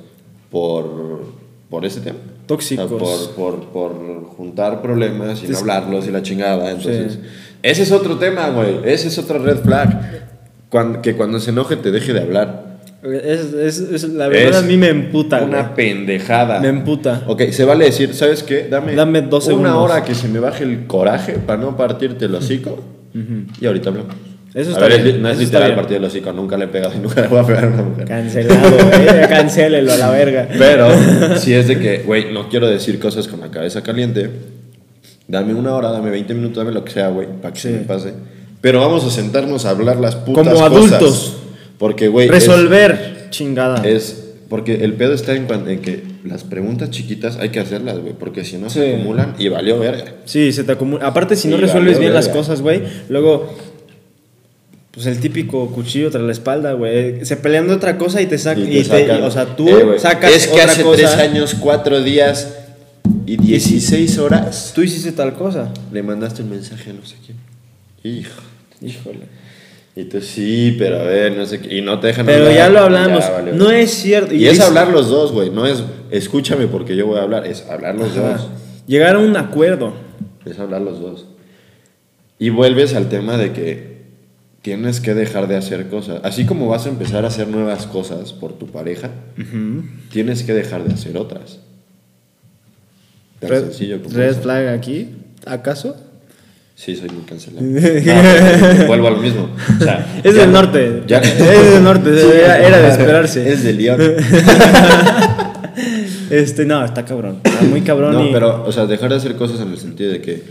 Por, por ese tema. Tóxicos. O sea, por, por, por juntar problemas y no hablarlos y la chingada. Entonces, Sí. ese es otro tema, güey. Ese es otra red flag. Cuan- que cuando se enoje te deje de hablar. Es, es- es- la verdad a mí me emputa. Una güey. pendejada. Me emputa. Ok, se vale decir, ¿sabes qué? Dame, Dame dos una segundos. hora que se me baje el coraje para no partirte el hocico. Y ahorita hablamos. Eso a está ver, es bien, no es literal bien. partir el hocico. Nunca le he pegado y nunca le voy a pegar a una mujer. Cancelado, güey. Cancélelo a la verga. Pero si es de que, güey, no quiero decir cosas con la cabeza caliente. Dame una hora, dame 20 minutos, dame lo que sea, güey, para que se Sí. me pase. Pero vamos a sentarnos a hablar las putas Como cosas. adultos. Porque, güey. es- Resolver, chingada. Es, porque el pedo está en, en que las preguntas chiquitas hay que hacerlas, güey. Porque si no Sí. se acumulan y valió verga. Sí, se te acumula. Aparte, si no resuelves bien las verga. cosas, güey, luego. Pues el típico cuchillo tras la espalda, güey. Se pelean de otra cosa y te sacan. Y Y, te o sea, tú Eh, sacas Es que otra hace cosa. tres años, cuatro días y 16 horas. Tú hiciste tal cosa. Le mandaste un mensaje a no sé quién. Hijo. Híjole. Y tú sí, pero a ver, no sé qué. Y no te dejan Pero hablar. ya lo hablamos. Ya, vale, no es cierto. Y es hablar los dos, güey. No es escúchame porque yo voy a hablar. Es hablar los Ajá. dos. Llegar a un acuerdo. Es hablar los dos. Y vuelves al tema de que tienes que dejar de hacer cosas. Así como vas a empezar a hacer nuevas cosas por tu pareja, tienes que dejar de hacer otras. Tan Red, sencillo como red eso. flag aquí. ¿Acaso? Sí, soy muy cancelado. No, vuelvo a lo mismo. O sea, Es del no- norte. ya- Es del norte. Era, era de esperarse. Es de León. Este, no, está cabrón. Está muy cabrón. No, y- pero, o sea, dejar de hacer cosas en el sentido de que,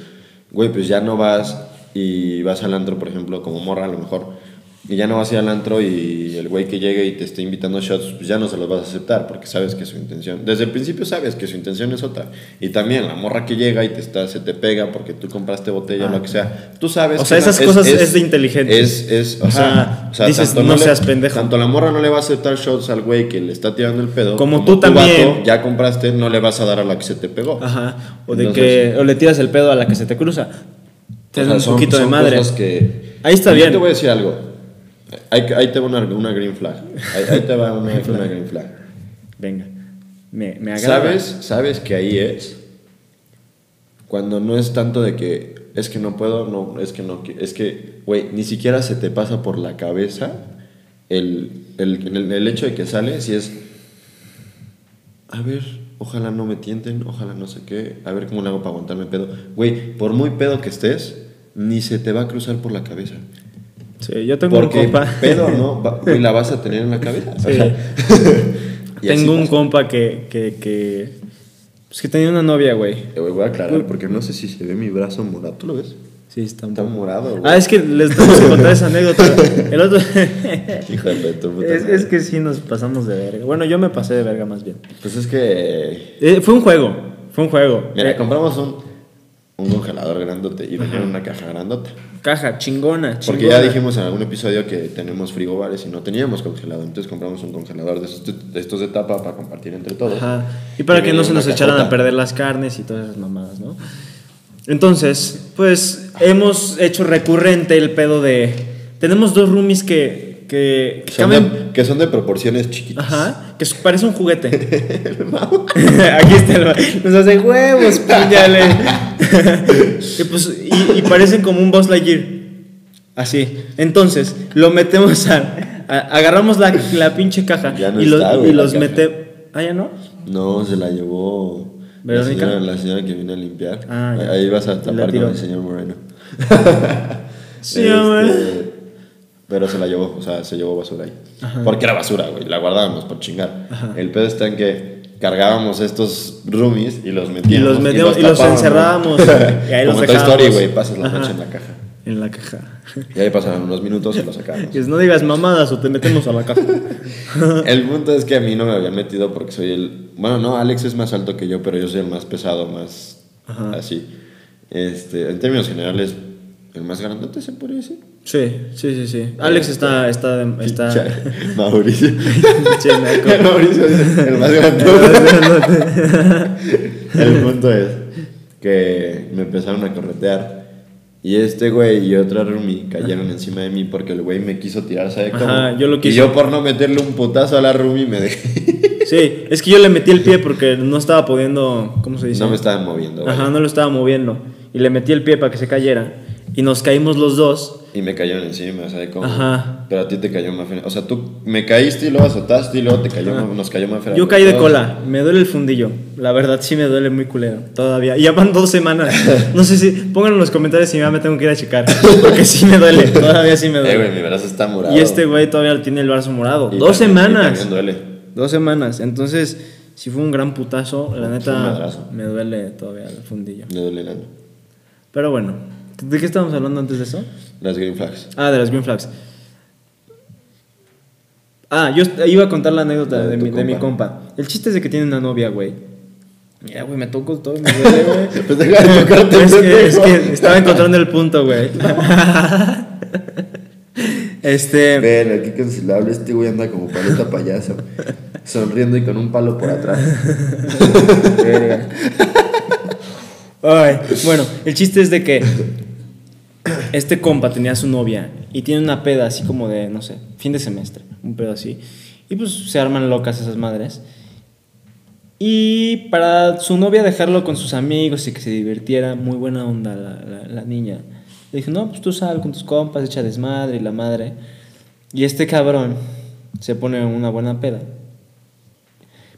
güey, pues ya no vas y vas al antro, por ejemplo, como morra a lo mejor, y ya no vas a ir al antro y el güey que llegue y te esté invitando shots, pues ya no se los vas a aceptar porque sabes que su intención, desde el principio sabes que su intención es otra. Y también la morra que llega y te está, se te pega porque tú compraste botella o lo que sea, tú sabes Ah. O sea, que esas cosas es de inteligentes. Es, es, o, sea, sea, o sea, dices, tanto no le- seas pendejo. Tanto la morra no le va a aceptar shots al güey que le está tirando el pedo. Como tú vato también. ya compraste, no le vas a dar a la que se te pegó. Ajá. O de Entonces- que. O le tiras el pedo a la que se te cruza. Te O sea, un son- poquito de son madre. cosas que- Ahí está bien. Yo te voy a decir algo. Ahí, ahí te va una, una green flag. Ahí, ahí te va una, una green flag. Venga. Me, me. ¿Sabes, ¿Sabes que ahí es? Cuando no es tanto de que es que no puedo, no, es que no, es que, güey, ni siquiera se te pasa por la cabeza el, el, el, el hecho de que sales y es, a ver, ojalá no me tienten, ojalá no sé qué, a ver cómo le hago para aguantarme pedo. Güey, por muy pedo que estés, ni se te va a cruzar por la cabeza. Sí, yo tengo Porque un compa. pedo no, va- güey, la vas a tener en la cabeza. Sí. Y tengo un pasa. compa que. que, que pues que tenía una novia, güey. Güey, voy a aclarar porque no sé si se ve mi brazo morado. ¿Tú lo ves? Sí, está morado, güey. Ah, es que les tenemos que contar esa anécdota. El otro. Hijo de tu puta es, madre. es que sí nos pasamos de verga. Bueno, yo me pasé de verga más bien. Pues es que. Eh, fue un juego. Fue un juego. Mira, Eh, compramos un, un congelador grandote y venía en una caja grandota. caja, chingona. Porque chingona. ya dijimos en algún episodio que tenemos frigobares y no teníamos congelador. Entonces compramos un congelador de estos de, estos de tapa para compartir entre todos. Ajá. Y para que no se nos echaran a perder las carnes y todas esas mamadas, ¿no? Entonces, pues hemos hecho recurrente el pedo de. Tenemos dos roomies que. Que, que Son de- que son de proporciones chiquitas. Ajá, que parece un juguete. Aquí está el Nos hace huevos, píllale. y, pues, y, y parecen como un Boss Lightyear. Así. Entonces, lo metemos a. a- agarramos la, la pinche caja Ya no y, lo- está, y los metemos. Ah, ya no. No, se la llevó la señora, la señora que vino a limpiar. Ah. Ahí vas a tapar con el señor Moreno. Sí, Este. Pero se la llevó, o sea, se llevó basura ahí. Porque era basura, güey, la guardábamos por chingar. El pedo está en que cargábamos estos roomies y los metíamos. Y los metíamos y los tapábamos. encerrábamos. Y ahí los Como dejábamos. Story, güey, pasas la Ajá. noche en la caja. En la caja. Y ahí pasaban unos minutos y lo sacábamos. Y es, no digas mamadas o te metemos a la caja. El punto es que a mí no me habían metido porque soy el. Bueno, no, Alex es más alto que yo, pero yo soy el más pesado, más Ajá. así. Este, en términos generales, el más grandote se podría decir. Sí, sí, sí, sí. Alex está. está, está Mauricio. Che, Mauricio es el más grandote. el punto es que me empezaron a corretear. Y este güey y otra roomie cayeron encima de mí porque el güey me quiso tirar, ¿sabe cómo? Ajá, yo lo Y quise. yo por no meterle un putazo a la roomie me dejé. Sí, es que yo le metí el pie porque no estaba pudiendo. ¿Cómo se dice? No me estaban moviendo. güey. Ajá, no lo estaba moviendo. Y le metí el pie para que se cayera. Y nos caímos los dos. Y me cayeron encima, ¿sabes cómo? Ajá. Pero a ti te cayó más. O sea, tú me caíste y luego azotaste y luego te cayó, nos cayó más. Yo caí de cola. Me duele el fundillo. La verdad, sí me duele muy culero. Todavía. Y ya van dos semanas. No sé si. Pónganlo en los comentarios si ya me tengo que ir a checar. Porque sí me duele. Todavía sí me Eh, güey, duele. mi brazo está morado. Y este güey todavía tiene el brazo morado. Y dos también- y semanas. también duele. Dos semanas. Entonces, si fue un gran putazo. La neta, me duele todavía el fundillo. Me duele nada. Pero bueno, ¿De qué estábamos hablando antes de eso? Las green flags. Ah, de las green flags. Ah, yo iba a contar la anécdota de mi, de mi compa. El chiste es de que tiene una novia, güey. Mira, güey, me tocó todo, me duele, güey. Pues deja de tocarte, es, que, es que estaba encontrando el punto, güey. este. Ven, aquí cancelable. Este güey anda como paleta payaso. Sonriendo y con un palo por atrás. Ay, bueno, el chiste es de que este compa tenía a su novia y tiene una peda así como de, no sé, fin de semestre, un pedo así. Y pues se arman locas esas madres. Y para su novia dejarlo con sus amigos y que se divirtiera, muy buena onda la, la- la niña. Le dije, no, pues tú sal con tus compas, echa desmadre y la madre. Y este cabrón se pone una buena peda.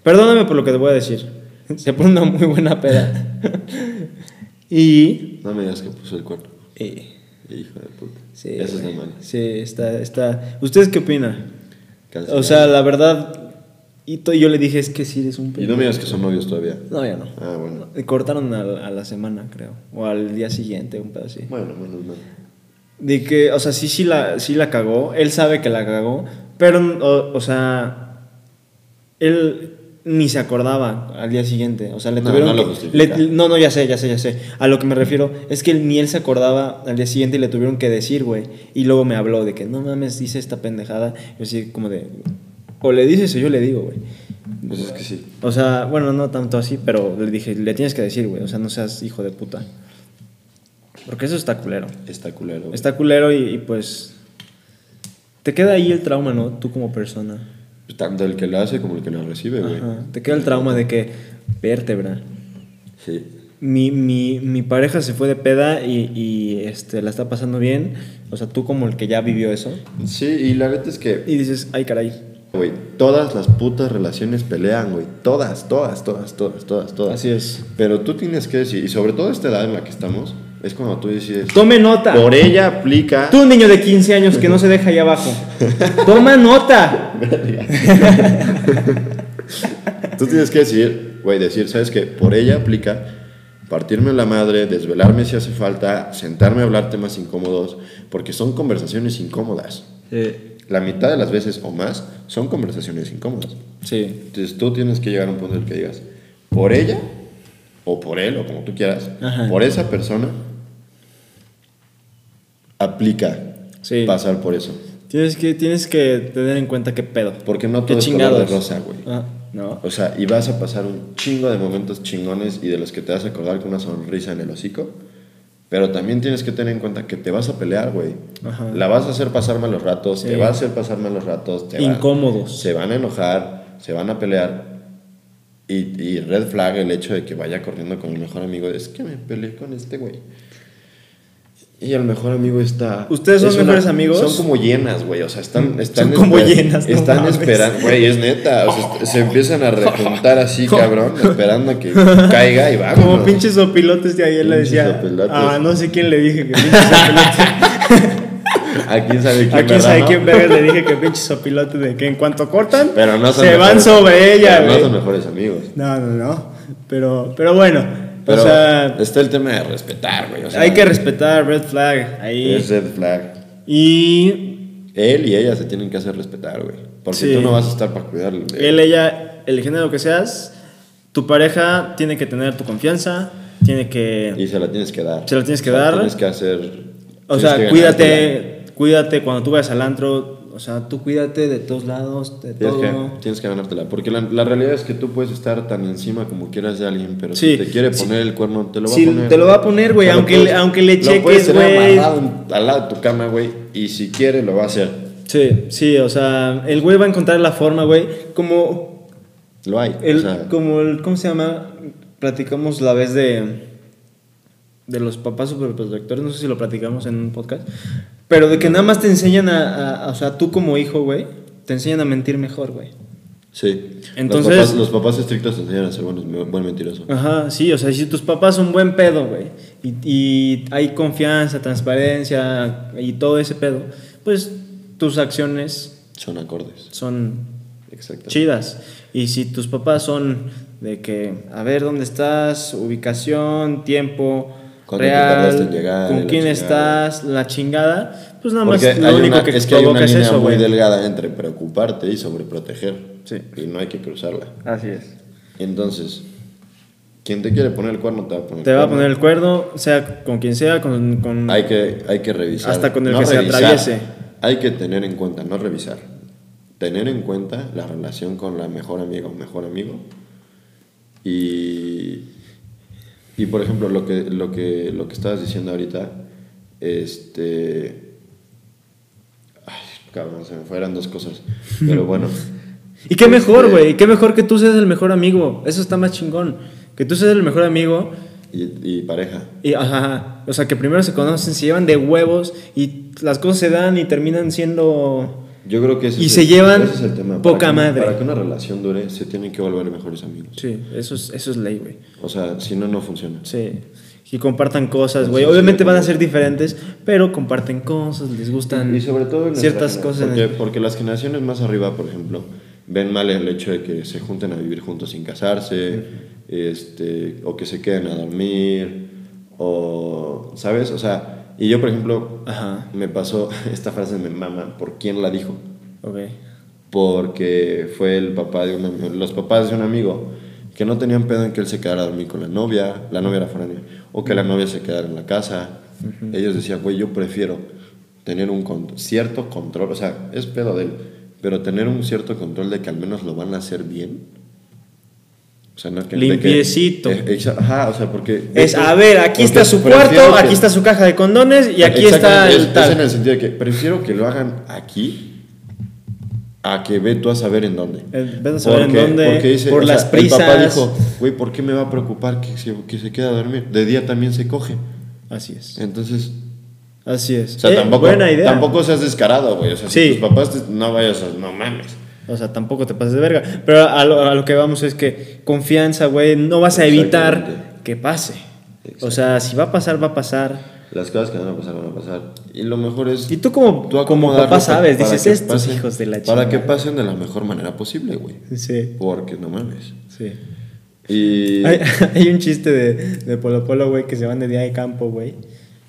Perdóname por lo que te voy a decir. Se pone una muy buena peda. y. No me digas que puso el cuerno. eh, Hijo de puta. sí, Eso es güey. de mal. Sí, está, está. ¿Ustedes qué opinan? Cancelado. O sea, la verdad. Y yo le dije, es que sí eres un Y no pendejo. me digas que son novios todavía. No, ya no. Ah, bueno. Cortaron a, la- a la semana, creo. O al día siguiente, un pedo así. Bueno, menos mal. De que, o sea, sí, sí la, sí la cagó. Él sabe que la cagó. Pero, o, o sea, él ni se acordaba al día siguiente. O sea, le No, tuvieron no que- le- no, no, ya sé, ya sé, ya sé. A lo que me refiero es que ni él se acordaba al día siguiente y le tuvieron que decir, güey. Y luego me habló de que, no mames, dice esta pendejada. Yo así como de, o le dices o yo le digo, güey. Pues es que sí. O sea, bueno, no tanto así, pero le dije, le tienes que decir, güey. O sea, no seas hijo de puta. Porque eso está culero. Está culero. güey. Está culero y, y, pues te queda ahí el trauma, ¿no? Tú como persona. Tanto el que lo hace como el que lo recibe, güey. Te queda el trauma de que vértebra. Sí. Mi, mi, mi pareja se fue de peda y, y, este, la está pasando bien. O sea, tú como el que ya vivió eso. Sí, y la neta es que, Y dices, ay, caray. güey, todas las putas relaciones pelean, güey. Todas, todas, todas, todas, todas, todas. Así es. Pero tú tienes que decir, y sobre todo esta edad en la que estamos, es cuando tú decides. Tome nota. Por ella aplica. Tú, niño de 15 años que no se deja ahí abajo. Toma nota. Tú tienes que decir, güey, decir, ¿sabes qué? Por ella aplica partirme la madre, desvelarme si hace falta, sentarme a hablar temas incómodos, porque son conversaciones incómodas. La mitad de las veces o más son conversaciones incómodas. sí. Entonces tú tienes que llegar a un punto en el que digas, por ella, o por él, o como tú quieras, Ajá. por esa persona, aplica Sí. pasar por eso. Tienes que, tienes que tener en cuenta qué pedo. Porque no todo es color de rosa, güey. Ah, no. O sea, y vas a pasar un chingo de momentos chingones y de los que te vas a acordar con una sonrisa en el hocico. Pero también tienes que tener en cuenta que te vas a pelear, güey. Ajá. La vas a hacer pasar malos ratos, Sí. te va a hacer pasar malos ratos. Te Incómodos. se van a enojar, se van a pelear. Y, y red flag el hecho de que vaya corriendo con el mejor amigo. Es que me peleé con este güey. Y el mejor amigo está. ¿Ustedes son una- mejores amigos? Son como llenas, güey. O sea, están. están Son como llenas, no Están mames. esperando. Güey, es neta. O sea, se empiezan a rejuntar así, cabrón. esperando a que caiga y vamos. Como pinches sopilotes de ayer le decía. sopilotes. Ah, no sé quién le dije que pinches sopilotes. ¿A quién sabe quién? ¿A quién sabe quién verga le dije que pinches sopilotes de que en cuanto cortan Pero no son se van mejores- sobre ella, pero No son mejores amigos. No, no, no. Pero, pero bueno. Pero o sea, está el tema de respetar, güey. o sea, hay que respetar red flag ahí. Es red flag. Y Él y ella se tienen que hacer respetar, güey. Porque Sí. tú no vas a estar para cuidarle. él, ella, el género que seas, tu pareja tiene que tener tu confianza, tiene que... Y se la tienes que dar. Se la tienes que O sea, dar. Tienes que hacer. O sea, cuídate, cuídate cuando tú vayas al antro. O sea, tú cuídate de todos lados, de. Tienes todo. que, tienes que ganártela. Porque la, la realidad es que tú puedes estar tan encima como quieras de alguien, pero Sí. si te quiere poner el cuerno, te lo va Sí, a poner. te lo va a poner, güey, aunque le- aunque le lo puedes cheques, tener güey. amarrado al lado de tu cama, güey. Y si quiere, lo va a hacer. Sí, sí, o sea, el güey va a encontrar la forma, güey. Como Lo hay. el, o sea, como el, ¿cómo se llama? Platicamos la vez de de los papás superprotectores, no sé si lo platicamos en un podcast, pero de que nada más te enseñan a, a- o sea, tú como hijo, güey, te enseñan a mentir mejor, güey. sí. Entonces- Los papás, los papás estrictos te enseñan a ser buenos, buen mentiroso. Ajá, sí, o sea, si tus papás son buen pedo, güey, y, y hay confianza, transparencia y todo ese pedo, pues tus acciones Son acordes. son Exacto. chidas. Y si tus papás son de que, a ver, ¿dónde estás? Ubicación, tiempo, ¿Cuánto te tardaste en real, llegar? con quién chingada. estás, la chingada, pues nada más Porque lo hay único una, que es que hay una línea eso, muy güey. delgada entre preocuparte y sobreproteger. Sí. Y no hay que cruzarla. Así es. Entonces, quien te quiere poner el cuerno te va a poner Te va a poner el cuerno, sea con quien sea, con... con- Hay que, hay que revisar. Hasta con el que se atraviese. Hay que tener en cuenta, no revisar. Tener en cuenta la relación con la mejor amiga o mejor amigo. Y, y por ejemplo, lo que, lo, que, lo que estabas diciendo ahorita, este. Ay, cabrón, se me fueron dos cosas. Pero bueno. Y qué mejor, Este, güey, qué mejor que tú seas el mejor amigo. Eso está más chingón. Que tú seas el mejor amigo Y, y pareja. y, ajá, o sea, que primero se conocen, se llevan de huevos y las cosas se dan y terminan siendo... Yo creo que ese Y es se el- llevan ese es el tema. poca que, madre. Para que una relación dure, se tienen que volver mejores amigos. Sí, eso es, eso es ley, güey. O sea, si no, no funciona. Sí. Y compartan cosas, güey. Obviamente van a ser diferentes, pero comparten cosas, les gustan Y sobre todo ciertas cosas. Porque, porque las generaciones más arriba, por ejemplo, ven mal el hecho de que se junten a vivir juntos sin casarse, este, o que se queden a dormir, o, ¿sabes? O sea, y yo, por ejemplo, Ajá. me pasó, esta frase me mama, ¿por quién la dijo? Ok. Porque fue el papá de un los papás de un amigo que no tenían pedo en que él se quedara a dormir con la novia, la novia era foránea, o que la novia se quedara en la casa. Ellos decían, güey, yo prefiero tener un con- cierto control, o sea, es pedo de él, pero tener un cierto control de que al menos lo van a hacer bien. O sea, no que... que- Limpiecito. eh, exa- ajá, o sea, porque... Es, a ver, aquí porque está su cuarto, que- aquí está su caja de condones y aquí está el es, tal. es en el sentido de que prefiero que lo hagan aquí a que ve tú a saber en dónde. Eh, ve a saber en dónde, por o sea, las El papá prisas. dijo, güey, ¿por qué me va a preocupar que se, que se quede a dormir? De día también se coge. Así es. Entonces, Así es. o sea, Eh, tampoco, buena idea. tampoco seas descarado, güey. O sea, Sí. si tus papás te- no vayas a... No mames. O sea, tampoco te pases de verga. Pero a lo, a lo que vamos es que confianza, güey, no vas a evitar que pase. O sea, si va a pasar, va a pasar. Las cosas que van a pasar, van a pasar. Y lo mejor es... Y tú como, tú como papá pa- sabes, para dices estos pasen- hijos de la Para chingada". que pasen de la mejor manera posible, güey. Sí, Porque no mames. sí. Y... Hay, hay un chiste de, de Polo Polo, güey, que se van de día de campo, güey.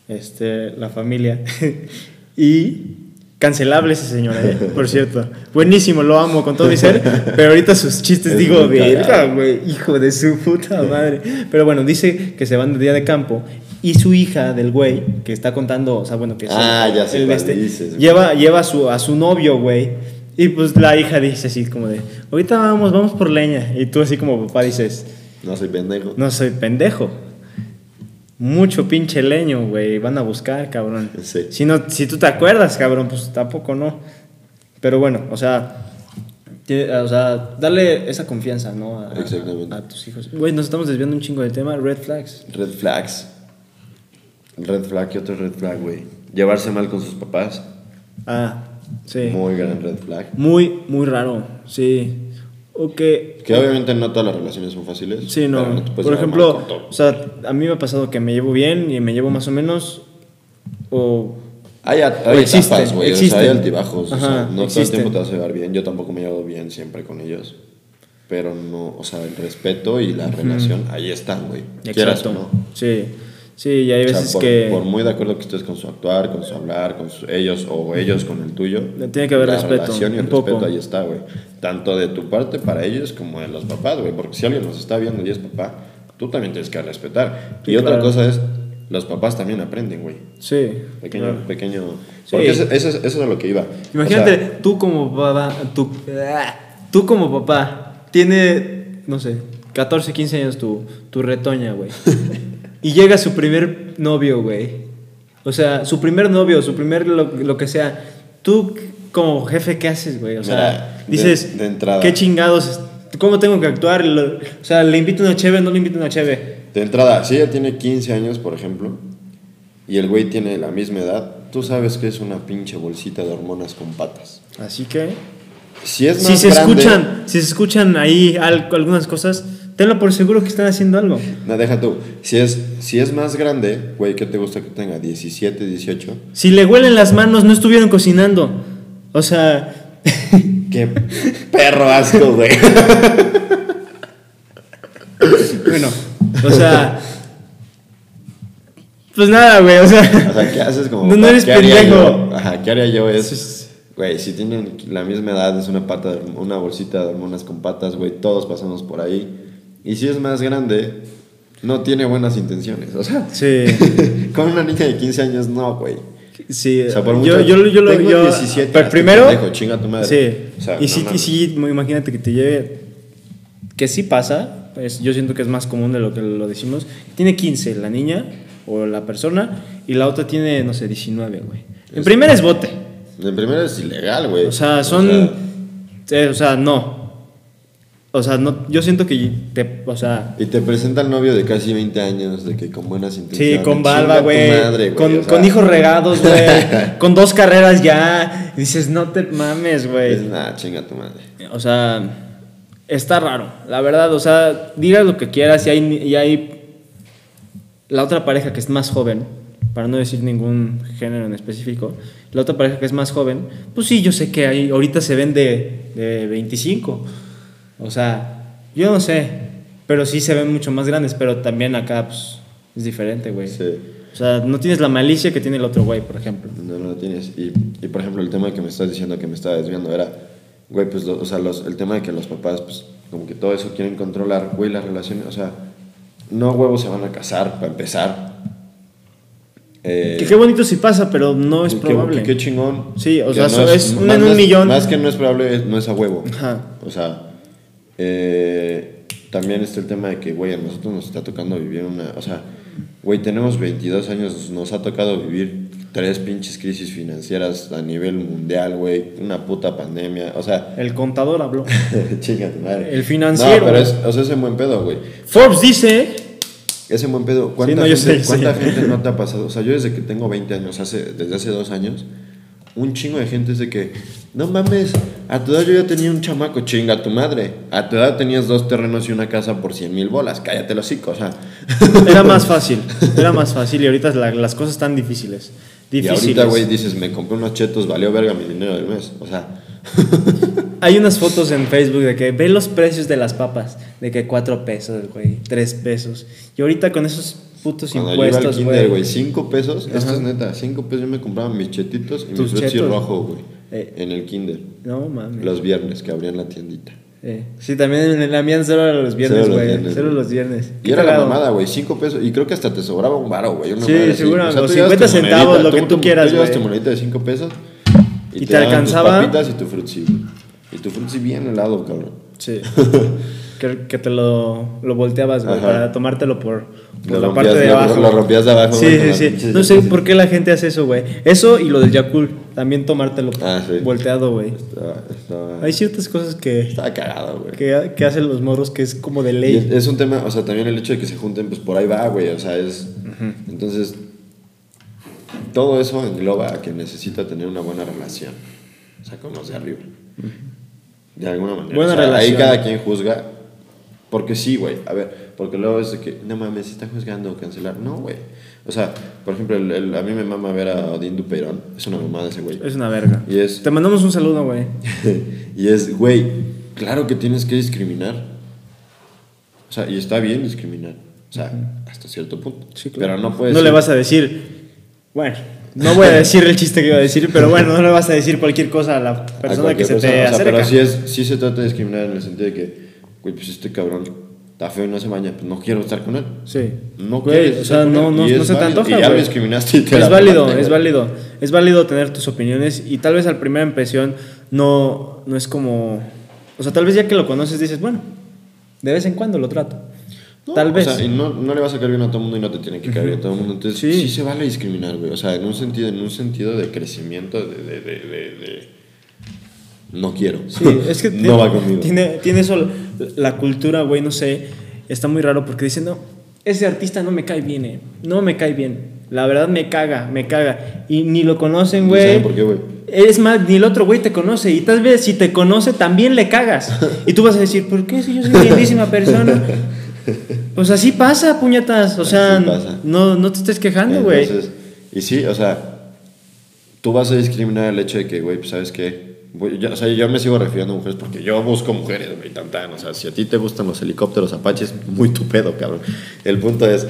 Este, la familia. y cancelable ese señor, eh, por cierto. Buenísimo, lo amo con todo mi ser. Pero ahorita sus chistes Es digo, verga, güey, hijo de su puta madre. Pero bueno, dice que se van de día de campo. Y su hija del güey, que está contando, o sea, bueno, que es Ah, ya sé el este, dices, lleva, lleva a, su, a su novio, güey. Y pues la hija dice así como de, ahorita vamos, vamos por leña. Y tú así como papá dices, No soy pendejo. no soy pendejo. Mucho pinche leño, güey. Van a buscar, cabrón. Sí. Si, no, si tú te acuerdas, cabrón, pues tampoco no. Pero bueno, o sea, o sea darle esa confianza, ¿no? A, a- Exactamente. a tus hijos. Güey, nos estamos desviando un chingo del tema. Red flags. Red flags. Red flag, ¿qué otro red flag, güey? Llevarse mal con sus papás. Ah, sí. Muy gran red flag. Muy, muy raro. Sí. O que. Que obviamente no todas las relaciones son fáciles. Sí, no. puedes Por ejemplo, o sea, a mí me ha pasado que me llevo bien y me llevo más o menos. O Hay, a- o hay existen, etapas, güey. O sea, existen. hay altibajos. o Ajá, sea, no todo el existen. tiempo te vas a llevar bien. Yo tampoco me llevo bien siempre con ellos. Pero no, o sea, el respeto y la relación, ahí están, güey. Quieras o no. Sí. Sí, y hay O sea, veces por, que. por muy de acuerdo que estés con su actuar, con su hablar, con su- ellos o ellos con el tuyo. Tiene que haber la respeto, relación y el un poco. respeto ahí está, güey. Tanto de tu parte para ellos como de los papás, güey. Porque si alguien nos está viendo y es papá, tú también tienes que respetar. Sí, y otra claro. cosa es, los papás también aprenden, güey. Sí. Pequeño, claro. pequeño. Sí. Porque eso, eso, es- eso es a lo que iba. Imagínate, O sea, tú como papá. Tú, tú como papá. Tiene, no sé, 14, 15 años tu, tu retoña, güey. y llega su primer novio, güey. O sea, su primer novio, su primer lo, lo que sea. Tú como jefe, ¿qué haces, güey? O sea, Mira, dices, de entrada. ¿qué chingados? ¿Cómo tengo que actuar? O sea, ¿le invito una cheve no le invito una cheve? de entrada, si ella tiene 15 años, por ejemplo, y el güey tiene la misma edad, tú sabes que es una pinche bolsita de hormonas con patas. Así que... Si es más Si se grande- escuchan, si se escuchan ahí al- algunas cosas, tenlo por seguro que están haciendo algo. No, deja tú. Si es, si es más grande, güey, ¿qué te gusta que tenga? 17, 18. Si le huelen las manos, no estuvieron cocinando. O sea, Qué perro asco, güey. bueno, o sea, Pues nada, güey, o sea. O sea, ¿qué haces como No, no eres ¿Qué haría pendejo. Ajá, ¿qué haría yo? Es, güey, si tienen la misma edad, es una pata, una bolsita de hormonas con patas, güey, todos pasamos por ahí. Y si es más grande, no tiene buenas intenciones. O sea, Sí. con una niña de 15 años, no, güey. Sí, O sea, por yo, mucho- yo, yo, lo tengo yo, 17, pero primero, pendejo, chinga tu madre. sí, O sea, y no sí, y sí, imagínate que te lleve, que sí pasa, pues yo siento que es más común de lo que lo decimos, tiene 15 la niña o la persona y la otra tiene, no sé, 19, güey. En primera es bote, En primero es ilegal, güey. o sea, son, eh, o sea, no, o sea, no, yo siento que, te, o sea, y te presenta el novio de casi 20 años, de que con buenas intenciones. Sí, con barba, güey. Con, o sea, con hijos regados, güey. con dos carreras ya. Y dices, no te mames, Es güey. nada, chinga tu madre. O sea, está raro, la verdad. O sea, digas lo que quieras y hay, y hay la otra pareja que es más joven, para no decir ningún género en específico, la otra pareja que es más joven, pues sí, yo sé que hay, ahorita se ven de, de 25. O sea, yo no sé, pero sí se ven mucho más grandes, pero también acá, pues, es diferente, güey. Sí. O sea, no tienes la malicia que tiene el otro güey, por ejemplo. No, no lo tienes. Y, y, por ejemplo, el tema que me estás diciendo que me estaba desviando era, güey, pues, lo- o sea, los- el tema de que los papás, pues, como que todo eso quieren controlar, güey, las relaciones, o sea, no huevos se van a casar, para empezar. Eh, Que qué bonito si pasa, pero no es probable. Qué, chingón. Sí, o Que sea, es un más- en un más- millón. Más que no es probable, es- no es a huevo. Ajá. O sea, eh, también está el tema de que, güey, a nosotros nos está tocando vivir una. O sea, güey, tenemos 22 años, nos ha tocado vivir tres pinches crisis financieras a nivel mundial, güey, una puta pandemia. O sea, El contador habló. madre. El financiero. No, pero es, o sea, es en buen pedo, güey. Forbes dice. Es en buen pedo. ¿Cuánta, no, gente, sé, cuánta sí. gente no te ha pasado? O sea, yo desde que tengo 20 años, hace, desde hace dos años, un chingo de gente es de que, no mames, a tu edad yo ya tenía un chamaco, chinga tu madre. A tu edad tenías dos terrenos y una casa por 100 mil bolas, cállate los hocico, o sea. Era más fácil. Era más fácil y ahorita la- las cosas están difíciles. Y Difíciles. ahorita, güey, dices, me compré unos chetos, valió verga mi dinero del mes. O sea, Hay unas fotos en Facebook de que ve los precios de las papas. De que 4 pesos, güey. 3 pesos. Y ahorita con esos putos cuando yo iba al impuestos, kinder, güey. 5 pesos, esto Ajá. es neta, 5 pesos yo me compraba mis chetitos y mi Tus chetos. rojo, güey, Eh. en el kinder. No mames. Los viernes que abrían la tiendita. Eh, Sí, también en la mía cero era los viernes, los güey. Cero los viernes. Y era la mamada, güey, 5 pesos. Y creo que hasta te sobraba un varo, güey. Sí, seguro, tú los llevas 50 tu centavos, lo que tú tu- quieras, güey. tu monedita de 5 pesos Y te daban tus alcanzaba. papitas y tu frutzi. Y tu frutzi bien helado, cabrón. Sí. que, que te lo, lo volteabas, güey, para tomártelo por, por la rompías, parte de lo- abajo. lo rompías de abajo, Sí, güey, sí, sí. No sé por qué la gente hace eso, güey. Eso y lo del Yakul. También tomártelo Ah, sí. volteado, güey. Hay ciertas cosas que, estaba cagado, güey. que, que hacen los morros que es como de es, ley. es un tema, o sea, también el hecho de que se junten, pues por ahí va, güey. O sea, es. Entonces, todo eso engloba a que necesita tener una buena relación. O sea, con los de arriba. De alguna manera. Buena O sea, Ahí relación. cada quien juzga. Porque sí, güey. A ver, porque luego es de que, no mames, se está juzgando o cancelar. No, güey. O sea, por ejemplo, el- el- a mí me mama ver a Odín Dupeirón. Es una mamada ese güey. Es una verga. Y es. Te mandamos un saludo, güey. y es, güey, claro que tienes que discriminar. O sea, y está bien discriminar. O sea, hasta cierto punto. Sí, claro. Pero no puedes. No le vas a decir. Bueno, no voy a decir el chiste que iba a decir, pero bueno, no le vas a decir cualquier cosa a la persona que se te O sea, acerca. pero sí, es, sí se trata de discriminar en el sentido de que, güey, pues este cabrón está feo y no se baña, pues no quiero estar con él. Sí. No Güey, o sea, no, no, no se te antoja, Y ya lo güey. discriminaste y te Es válido, es güey. válido. Es válido tener tus opiniones y tal vez al primera impresión no, no es como... O sea, tal vez ya que lo conoces dices, bueno, de vez en cuando lo trato. No, tal o vez. sea, y no, no le vas a caer bien a todo el mundo y no te tiene que caer bien a todo el mundo. Entonces, Sí. sí. se vale discriminar, güey. O sea, en un sentido, en un sentido de crecimiento, de. de, de, de- de- No quiero. Sí, es que no tiene, va conmigo. Tiene, tiene eso, la cultura, güey, no sé, está muy raro porque dicen, no, ese artista no me cae bien, eh, no me cae bien. La verdad me caga, me caga. Y ni lo conocen, ¿Y güey. saben por qué, güey? Es más, ni el otro güey te conoce. Y tal vez si te conoce, también le cagas. Y tú vas a decir, ¿por qué si yo soy una lindísima persona? Pues así pasa, puñetas. O sea, no, no te estés quejando, güey. Y sí, o sea, tú vas a discriminar el hecho de que, güey, pues sabes qué, yo- o sea, yo me sigo refiriendo a mujeres porque yo busco mujeres, güey, tantan. O sea, si a ti te gustan los helicópteros apaches, muy tu pedo, cabrón. El punto es.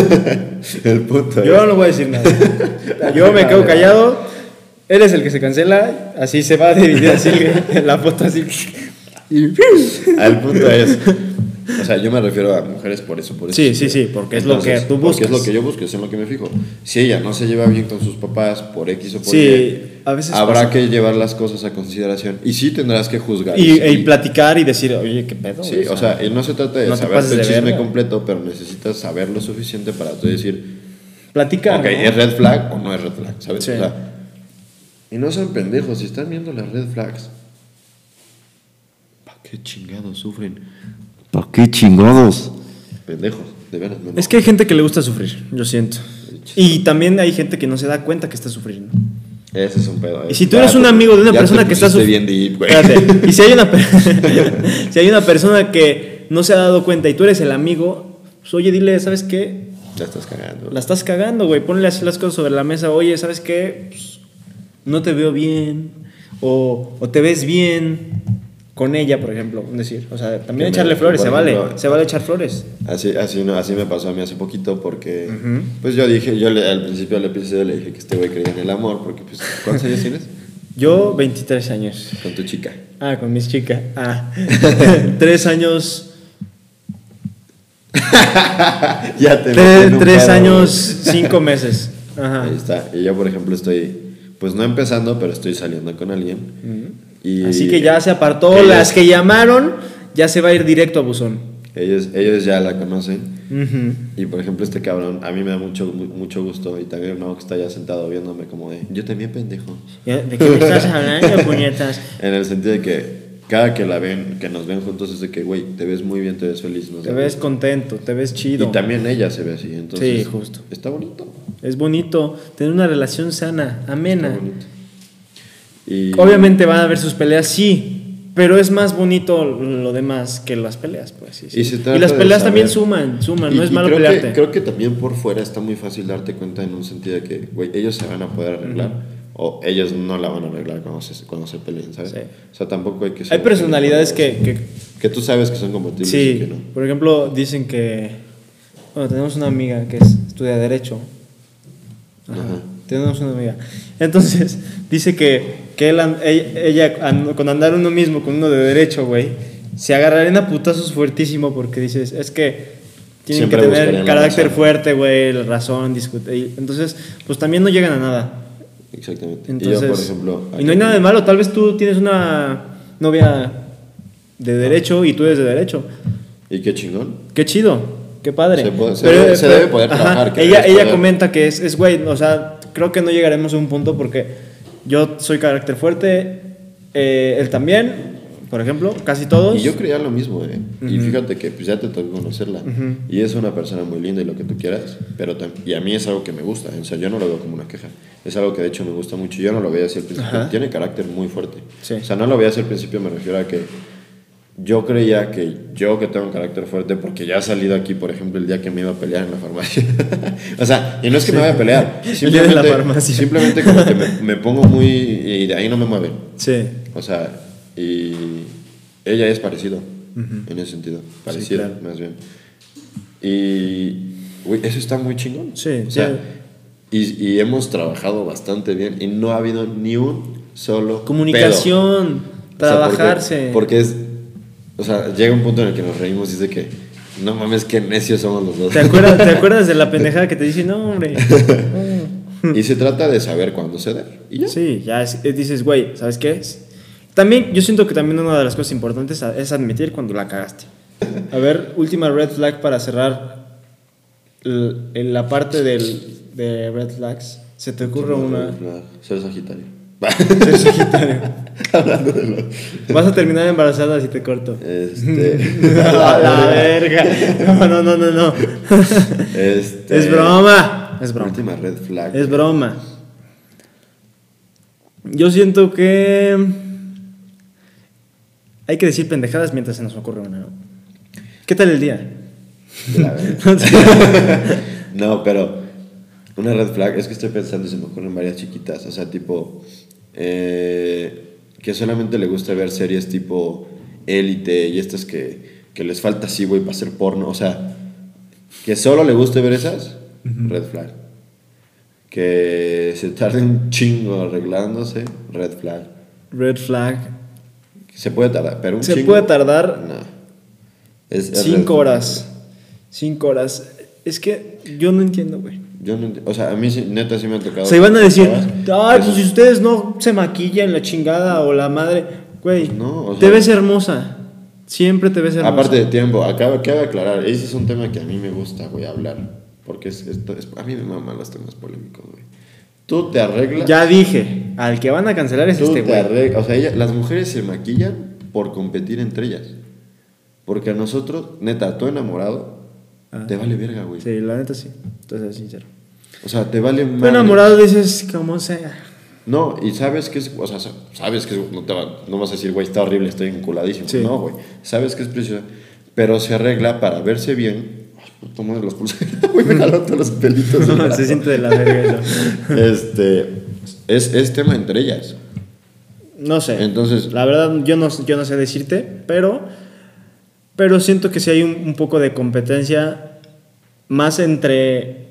el punto Yo es. no voy a decir nada. Yo me quedo callado. Él es el que se cancela. Así se va a dividir así la foto así. Y- El punto es. O sea, yo me refiero a mujeres por eso, por eso. Sí, sí, sí, porque es lo que tú Porque es lo buscas. que yo busco, es en lo que me fijo. Si ella no se lleva bien con sus papás por X o por Sí, Y, a veces habrá pasa. que llevar las cosas a consideración. Y sí tendrás que juzgar. Y, sí. y platicar y decir, oye, qué pedo. Sí, o sea, y no se trata de no saber el chisme verga. completo, pero necesitas saber lo suficiente para tú decir, platicar. ok, ¿no? ¿es red flag o no es red flag? ¿Sabes? Sí. O sea, y no sean pendejos, si están viendo las red flags, ¿para qué chingados sufren? ¿Para qué chingados? Pendejos, de veras. Es que hay gente que le gusta sufrir, yo siento. Y también hay gente que no se da cuenta que está sufriendo. Ese es un pedo. eh. Y si tú Ya eres un amigo de una persona te que está bien deep, güey. Espérate. Y si hay una si hay una persona que no se ha dado cuenta y tú eres el amigo, pues oye, dile, ¿sabes qué? Ya estás cagando. La estás cagando, güey. Ponle así las cosas sobre la mesa. Oye, ¿sabes qué? Pues, no te veo bien. O, o te ves bien con ella, por ejemplo. Decir, o sea, también me- echarle flores, se vale. Se vale echar flores. Así, así, no, así me pasó a mí hace poquito porque, pues yo dije, yo le- al principio del episodio le dije que este güey creía en el amor porque, pues, ¿cuántos años tienes? Yo, 23 años. Con tu chica. Ah, con mis chicas. Ah. Tres años. ya te Tres, tres años, cinco meses. Ajá. Ahí está. Y yo, por ejemplo, estoy, pues no empezando, pero estoy saliendo con alguien. Y Así que ya se apartó. ellos- Las que llamaron, ya se va a ir directo a buzón. Ellos, ellos ya la conocen. Y por ejemplo, este cabrón, a mí me da mucho, mu- mucho gusto. Y también no que está ya sentado viéndome como de, yo también pendejo. ¿De qué me estás hablando, puñetas? En el sentido de que cada que la ven, que nos ven juntos, es de que, güey, te ves muy bien, te ves feliz. nos Te ves contento, te ves chido. Y también ella se ve así. Entonces, Sí, justo. Está bonito. Es bonito tener una relación sana, amena. Está bonito. Y, Obviamente van a haber sus peleas, sí. Pero es más bonito lo demás que las peleas, pues. sí, sí. Y Y las peleas también suman, suman. y- no es y malo creo pelearte. Que, creo que también por fuera está muy fácil darte cuenta en un sentido de que, güey, ellos se van a poder arreglar. O ellos no la van a arreglar cuando se, cuando se peleen, ¿sabes? Sí. O sea, tampoco hay que Hay personalidades que, que Que tú sabes que son compatibles y Sí, que no. por ejemplo, dicen que. Bueno, tenemos una amiga que es, estudia Derecho. Ajá. Ajá. Tenemos una amiga. Entonces, dice que, que él ella, con andar uno mismo, con uno de Derecho, güey, se agarrarían a putazos fuertísimo porque dices, es que tienen Siempre que tener carácter fuerte, güey, la razón, discutir. Entonces, pues también no llegan a nada. Exactamente. Entonces, y yo, por ejemplo. y no hay nada de malo, tal vez tú tienes una novia de Derecho y tú eres de Derecho. Y qué chingón. Qué chido, qué padre. Se puede- se debe- se debe poder trabajar, que Ella, ella poder- comenta que es, es güey, o sea, creo que no llegaremos a un punto porque yo soy carácter fuerte, eh, él también, por ejemplo, casi todos. Y yo creía lo mismo, ¿eh? Y fíjate que pues, ya te tocó conocerla. Y es una persona muy linda y lo que tú quieras. Pero y a mí es algo que me gusta. O sea, yo no lo veo como una queja. Es algo que de hecho me gusta mucho. Yo no lo veía así al principio. Ajá. Tiene carácter muy fuerte. Sí. O sea, no lo veía así al principio. Me refiero a que yo creía que yo que tengo un carácter fuerte, porque ya he salido aquí, por ejemplo, el día que me iba a pelear en la farmacia. o sea, y no es que me vaya a pelear. La Simplemente, farmacia. simplemente como que me, me pongo muy... Y de ahí no me mueven. Sí. O sea, y ella es parecido en ese sentido, parecida claro. más bien. Y güey, eso está muy chingón. Sí, o sea, y, y hemos trabajado bastante bien y no ha habido ni un solo Comunicación, pedo. O sea, porque- trabajarse. porque, es, o sea, llega un punto en el que nos reímos y dice que no mames, qué necios somos los dos. ¿Te acuerdas, ¿Te acuerdas de la pendejada que te dice, no, hombre? y se trata de saber cuándo ceder. Y ya. Sí, ya es- es- dices, güey, ¿sabes qué? También, yo siento que también una de las cosas importantes es admitir cuando la cagaste. A ver, última red flag para cerrar la parte del, de red flags. ¿Se te ocurre una? Ser sagitario. Sagitario. Vas a terminar embarazada si te corto. Este. la, la verga. No, no, no, no, no. Este, Es broma. Es broma. Última red flag. Es broma. Yo siento que hay que decir pendejadas mientras se nos ocurre una. ¿no? ¿Qué tal el día? La no, pero una red flag es que estoy pensando y se me ocurren varias chiquitas. O sea, tipo, eh, que solamente le gusta ver series tipo Élite y estas que, que les falta así, güey, para hacer porno. O sea, que solo le guste ver esas, red flag. Que se tarde un chingo arreglándose, red flag. Red flag. Que se puede tardar, pero un Se chingo, puede tardar No. Es- es cinco horas. Cinco horas. Es que yo no entiendo, güey. Yo no o sea, a mí neta sí me ha tocado. O sea, iban a decir, ay, pues si ustedes no se maquillan la chingada o la madre, güey, No, o te sea- ves hermosa. Siempre te ves hermosa. Aparte de tiempo, acaba, cabe aclarar, ese es un tema que a mí me gusta, güey, hablar. Porque es, esto es- a mí me maman los temas polémicos, güey. Tú te arreglas. Ya dije, al que van a cancelar es tú este te güey. arreglas. O sea, ella- las mujeres se maquillan por competir entre ellas. Porque a nosotros, neta, tú enamorado, Ah. te vale verga, güey. Sí, la neta sí. Entonces, sincero. O sea, te vale madre. enamorado dices, como sea. No, y sabes que es, o sea, sa- sabes que es- no, te va- no vas a decir, güey, está horrible, estoy enculadísimo. Sí. No, güey, sabes que es preciosa, pero se arregla para verse bien. Ay, puta madre, los pulseras, güey, me jaló todos los pelitos. brazo. Se siente de la verga eso. Este, es, es tema entre ellas. No sé. Entonces- La verdad, yo no, yo no sé decirte, pero. Pero siento que sí hay un, un poco de competencia más entre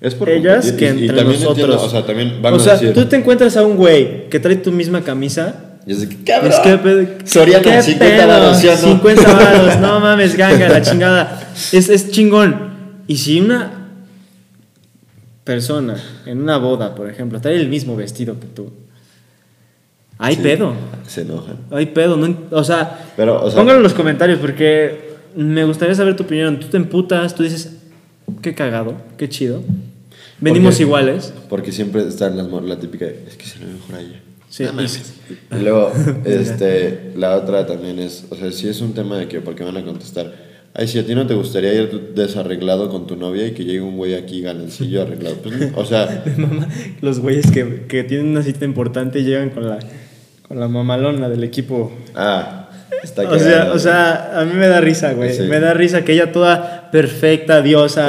Es por ellas competir, que y- y entre también nosotros. entiendo, o sea, también van O a sea, decir. tú te encuentras a un güey que trae tu misma camisa. y es de que, cabrón, Es que, pe- Soriana, ¿qué 50 pedo? varos, ¿sí o no? 50 varos, no mames, ganga, la chingada. Es, es chingón. Y si una persona en una boda, por ejemplo, trae el mismo vestido que tú, hay Sí, pedo. Se enojan. Hay pedo. No, o sea, Pero, o sea- póngalo en los comentarios porque me gustaría saber tu opinión. Tú te emputas, tú dices, qué cagado, qué chido. Venimos Porque- iguales. Porque siempre está en las la típica, de, es que se lo ve mejor a ella. Sí, y- luego, este, la otra también es, o sea, si es un tema de que, porque van a contestar, ay, si a ti no te gustaría ir desarreglado con tu novia y que llegue un güey aquí galancillo arreglado, pues, o sea, Me mama los güeyes que, que tienen una cita importante y llegan con la, con la mamalona del equipo. ah, está O sea, o sea, a mí me da risa, güey. Sí. Me da risa que ella toda perfecta, diosa.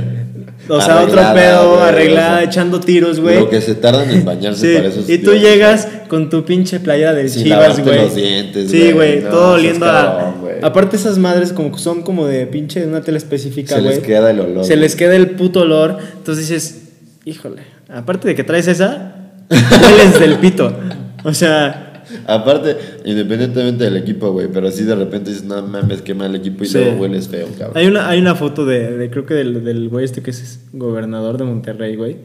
o sea, otro pedo, arreglada, echando tiros, güey. Lo que se tardan en bañarse Sí, para esos y tú llegas con tu pinche playera del Sin Chivas, güey. los dientes, Sí, güey. No, todo oliendo a. Aparte, esas madres como son como de pinche de una tele específica, Se güey. les queda el olor, Se güey. les queda el puto olor. Entonces dices, híjole, aparte de que traes esa, hueles del pito. O sea, Aparte, independientemente del equipo, güey, pero así de repente dices, no mames, qué mal equipo y Sí. luego hueles feo, cabrón. hay una, hay una foto de, de- creo que del, del güey este que es gobernador de Monterrey, güey.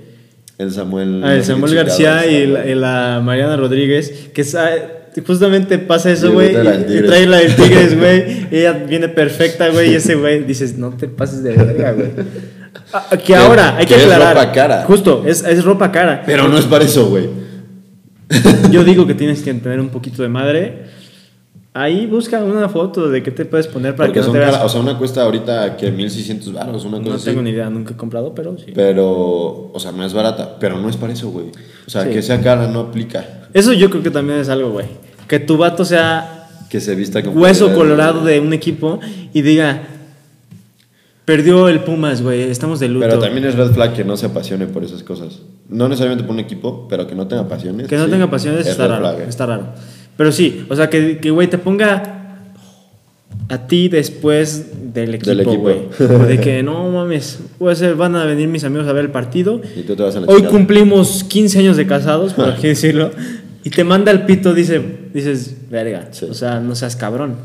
El Samuel. Ah, el Samuel García y la, y la Mariana Rodríguez, que justamente pasa eso, güey. trae la del Y, trae la del Tigres, güey. y ella viene perfecta, güey. Y ese güey dices, no te pases de verga, güey. Ah, que ahora, hay que, que es aclarar. ropa cara. Justo, es, es ropa cara. Pero no es para eso, güey. Yo digo que tienes que tener un poquito de madre. Ahí busca una foto de qué te puedes poner para Porque que no te veas. caras, o sea, una cuesta ahorita que 1600 baros, una cosa no así. tengo ni idea, nunca he comprado, pero sí. Pero, o sea, no es barata, pero no es para eso, güey. O sea, Sí. que sea cara no aplica. Eso yo creo que también es algo, güey. Que tu vato sea Que se vista con hueso colorado de un equipo y diga, perdió el Pumas, güey, estamos de luto. Pero también es red flag que no se apasione por esas cosas. No necesariamente por un equipo, pero que no tenga pasiones. que no sí, tenga pasiones es está raro, flag, eh. está raro. Pero sí, o sea, que, que, güey, te ponga a ti después del equipo, Del equipo. güey. De que, no mames, puede ser, van a venir mis amigos a ver el partido. Y tú te vas a la Hoy chingada. cumplimos 15 años de casados, por así decirlo. Y te manda el pito, dice, dices, verga, Sí. o sea, no seas cabrón.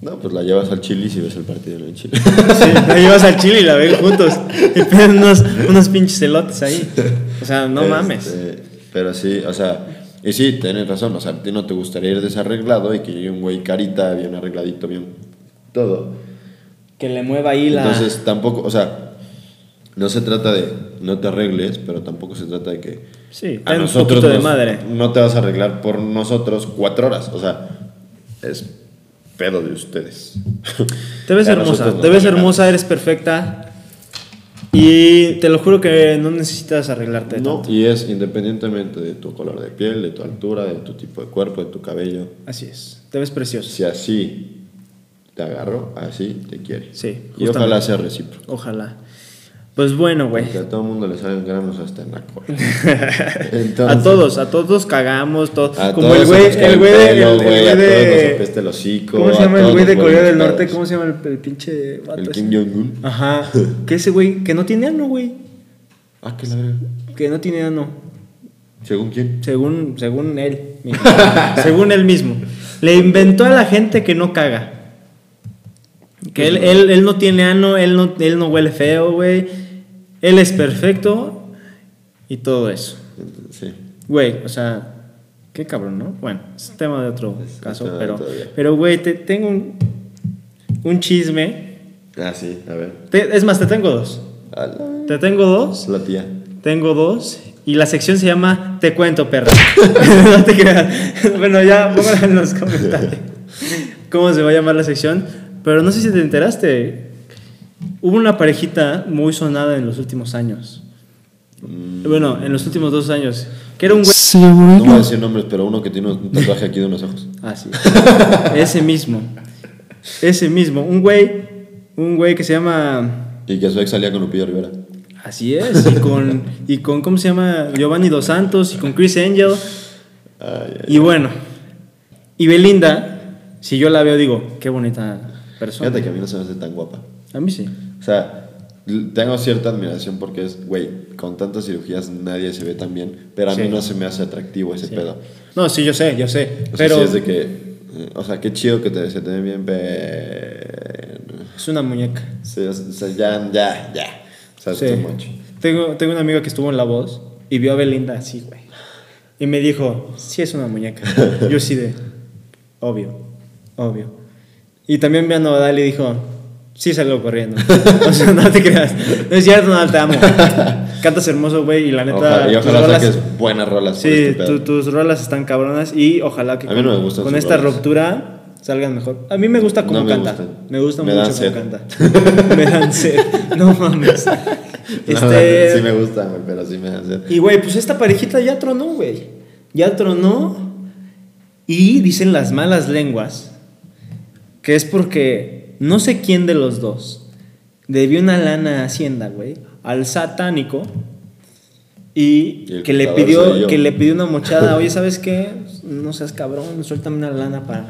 No, pues la llevas al Chile y si ves el partido en Chile. Sí, la llevas al chile y la ven juntos. Y piden unos, unos pinches elotes ahí. O sea, no Este, mames. Pero sí, o sea, y sí, tienes razón, o sea, a ti no te gustaría ir desarreglado y que llegue un güey carita, bien arregladito, bien todo. Que le mueva ahí la. Entonces tampoco, o sea, no se trata de no te arregles, pero tampoco se trata de que sí, a ten un nosotros poquito de nos- madre. no te vas a arreglar por nosotros cuatro horas, o sea, es pedo de ustedes. Te ves hermosa, te ves hermosa, eres perfecta. Y te lo juro que no necesitas arreglarte No, tanto. y es independientemente de tu color de piel, de tu altura, de tu tipo de cuerpo, de tu cabello. Así es, te ves precioso. Si así te agarro, así te quiere. Sí, Y ojalá sea recíproco. Ojalá. Pues bueno, güey. Porque a todo el mundo le salen granos hasta en la cola. a todos, a todos cagamos, todo. Como el güey, el güey de. el- güey, de- el hocico. ¿Cómo se llama el güey de Corea del Norte? ¿Cómo se llama el, el pinche vato El? Kim Jong-un. Ajá. Que ese güey que no tiene ano, güey. Ah, que la. Que no tiene ano. ¿Según quién? Según, según él. mismo. según él mismo. Le inventó a la gente que no caga. Que él, él, él no tiene ano, él no, él no huele feo, güey. Él es perfecto y todo eso. Sí. Güey, o sea, qué cabrón, ¿no? Bueno, es tema de otro Es caso, pero, pero güey, te tengo un, un chisme. Ah, sí, a ver. Te- es más, te tengo dos. Te tengo dos. la tía. Tengo dos. Y la sección se llama Te cuento, perra. no te creas. Bueno, ya pónganla en los comentarios. ¿Cómo se va a llamar la sección? Pero no sé si te enteraste. Hubo una parejita muy sonada en los últimos años. Mm, Bueno, en los últimos dos años. Que era un güey. no voy a decir nombres, pero uno que tiene un tatuaje aquí de unos ojos. Ah, sí. Ese mismo. Ese mismo. Un güey. Un güey que se llama. Y que su ex salía con Lupillo Rivera. Así es. Y con. Y con ¿Cómo se llama? Giovanni Dos Santos. Y con Chris Angel. Ay, ay. Y bueno, y Belinda, si yo la veo, digo, qué bonita persona. Fíjate que a mí no se me hace tan guapa. A mí sí. O sea, tengo cierta admiración porque es, güey, con tantas cirugías nadie se ve tan bien, pero a mí no se me hace atractivo ese Sí. pedo. No, sí, yo sé, yo sé. O sea, pero sí es de que, eh, o sea, qué chido que te, se te ve bien, pero... es una muñeca. Sí, o sea, ya, ya, ya. O sea, es Sí. too much. Tengo, tengo una amiga que estuvo en La Voz y vio a Belinda así, güey. Y me dijo, sí es una muñeca. Yo sí de, obvio, obvio. Y también vi a Nodal y dijo, sí salió corriendo. o sea, no te creas. No es cierto, Nodal, te amo. Cantas hermoso, güey, y la neta... Ojalá, y ojalá rolas- saques buenas rolas Sí, este tu- tus rolas están cabronas y ojalá que A mí no me gustan con esta rolas. ruptura salgan mejor. A mí me gusta cómo No me canta. gustan. Me gusta Me mucho dan cómo sed. canta. me dan sed. No mames. No, Este, sí me gusta, güey, pero sí me hace... Y güey, pues esta parejita ya tronó, güey. Ya tronó. Y dicen las malas lenguas que es porque no sé quién de los dos debió una lana a Hacienda, güey, al satánico. Y, que le pidió que le pidió una mochada, oye, ¿sabes qué? No seas cabrón, suéltame una lana para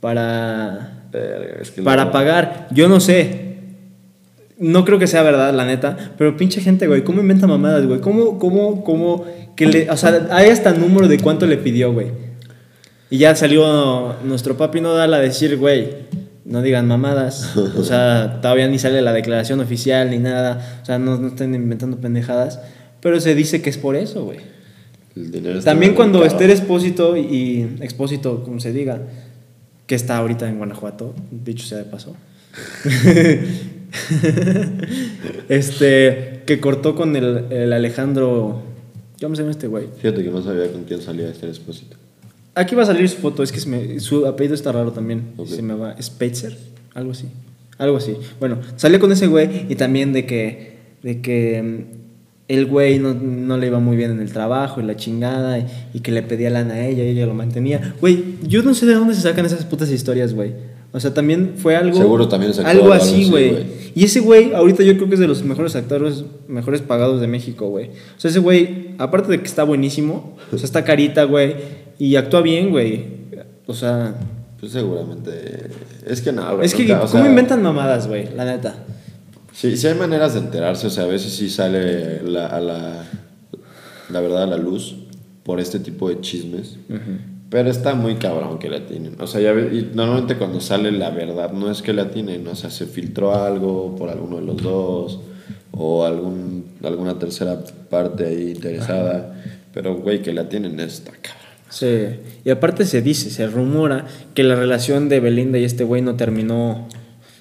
para Verga, es que para no- pagar. Yo no sé. No creo que sea verdad, la neta. Pero pinche gente, güey. ¿Cómo inventa mamadas, güey? ¿Cómo, cómo, cómo? Que le, o sea, hay hasta número de cuánto le pidió, güey. Y ya salió nuestro papi Nodal a decir, güey, no digan mamadas. O sea, todavía ni sale la declaración oficial ni nada. O sea, no, no estén inventando pendejadas. Pero se dice que es por eso, güey. También cuando. Esther Expósito y Expósito, como se diga, que está ahorita en Guanajuato, dicho sea de paso. este, que cortó con el, el Alejandro. ¿Cómo se llama este güey? Fíjate que no sabía con quién salía este expósito. Aquí va a salir su foto, es que se me- su apellido está raro también. Se me va. ¿Spitzer? Algo así. Algo así. Bueno, salió con ese güey y también de que. De que. mm, El güey no, no le iba muy bien en el trabajo y la chingada y, y que le pedía lana a ella y ella lo mantenía. Güey, yo no sé de dónde se sacan esas putas historias, güey. O sea, también fue algo. Seguro también es actor Algo así, güey. Y ese güey, ahorita yo creo que es de los mejores actores, mejores pagados de México, güey. O sea, ese güey, aparte de que está buenísimo, o sea, está carita, güey, y actúa bien, güey. O sea, Pues seguramente. Es que no, güey. es que, nunca, ¿cómo sea, inventan mamadas, güey? La neta. Sí, sí hay maneras de enterarse, o sea, a veces sí sale la, a la, la verdad a la luz por este tipo de chismes, pero está muy cabrón que la tienen. O sea, ya ve- y normalmente cuando sale la verdad no es que la tienen, o sea, se filtró algo por alguno de los dos o algún, alguna tercera parte ahí interesada, pero güey, que la tienen está cabrón. Sí. Y aparte se dice, se rumora que la relación de Belinda y este güey no terminó.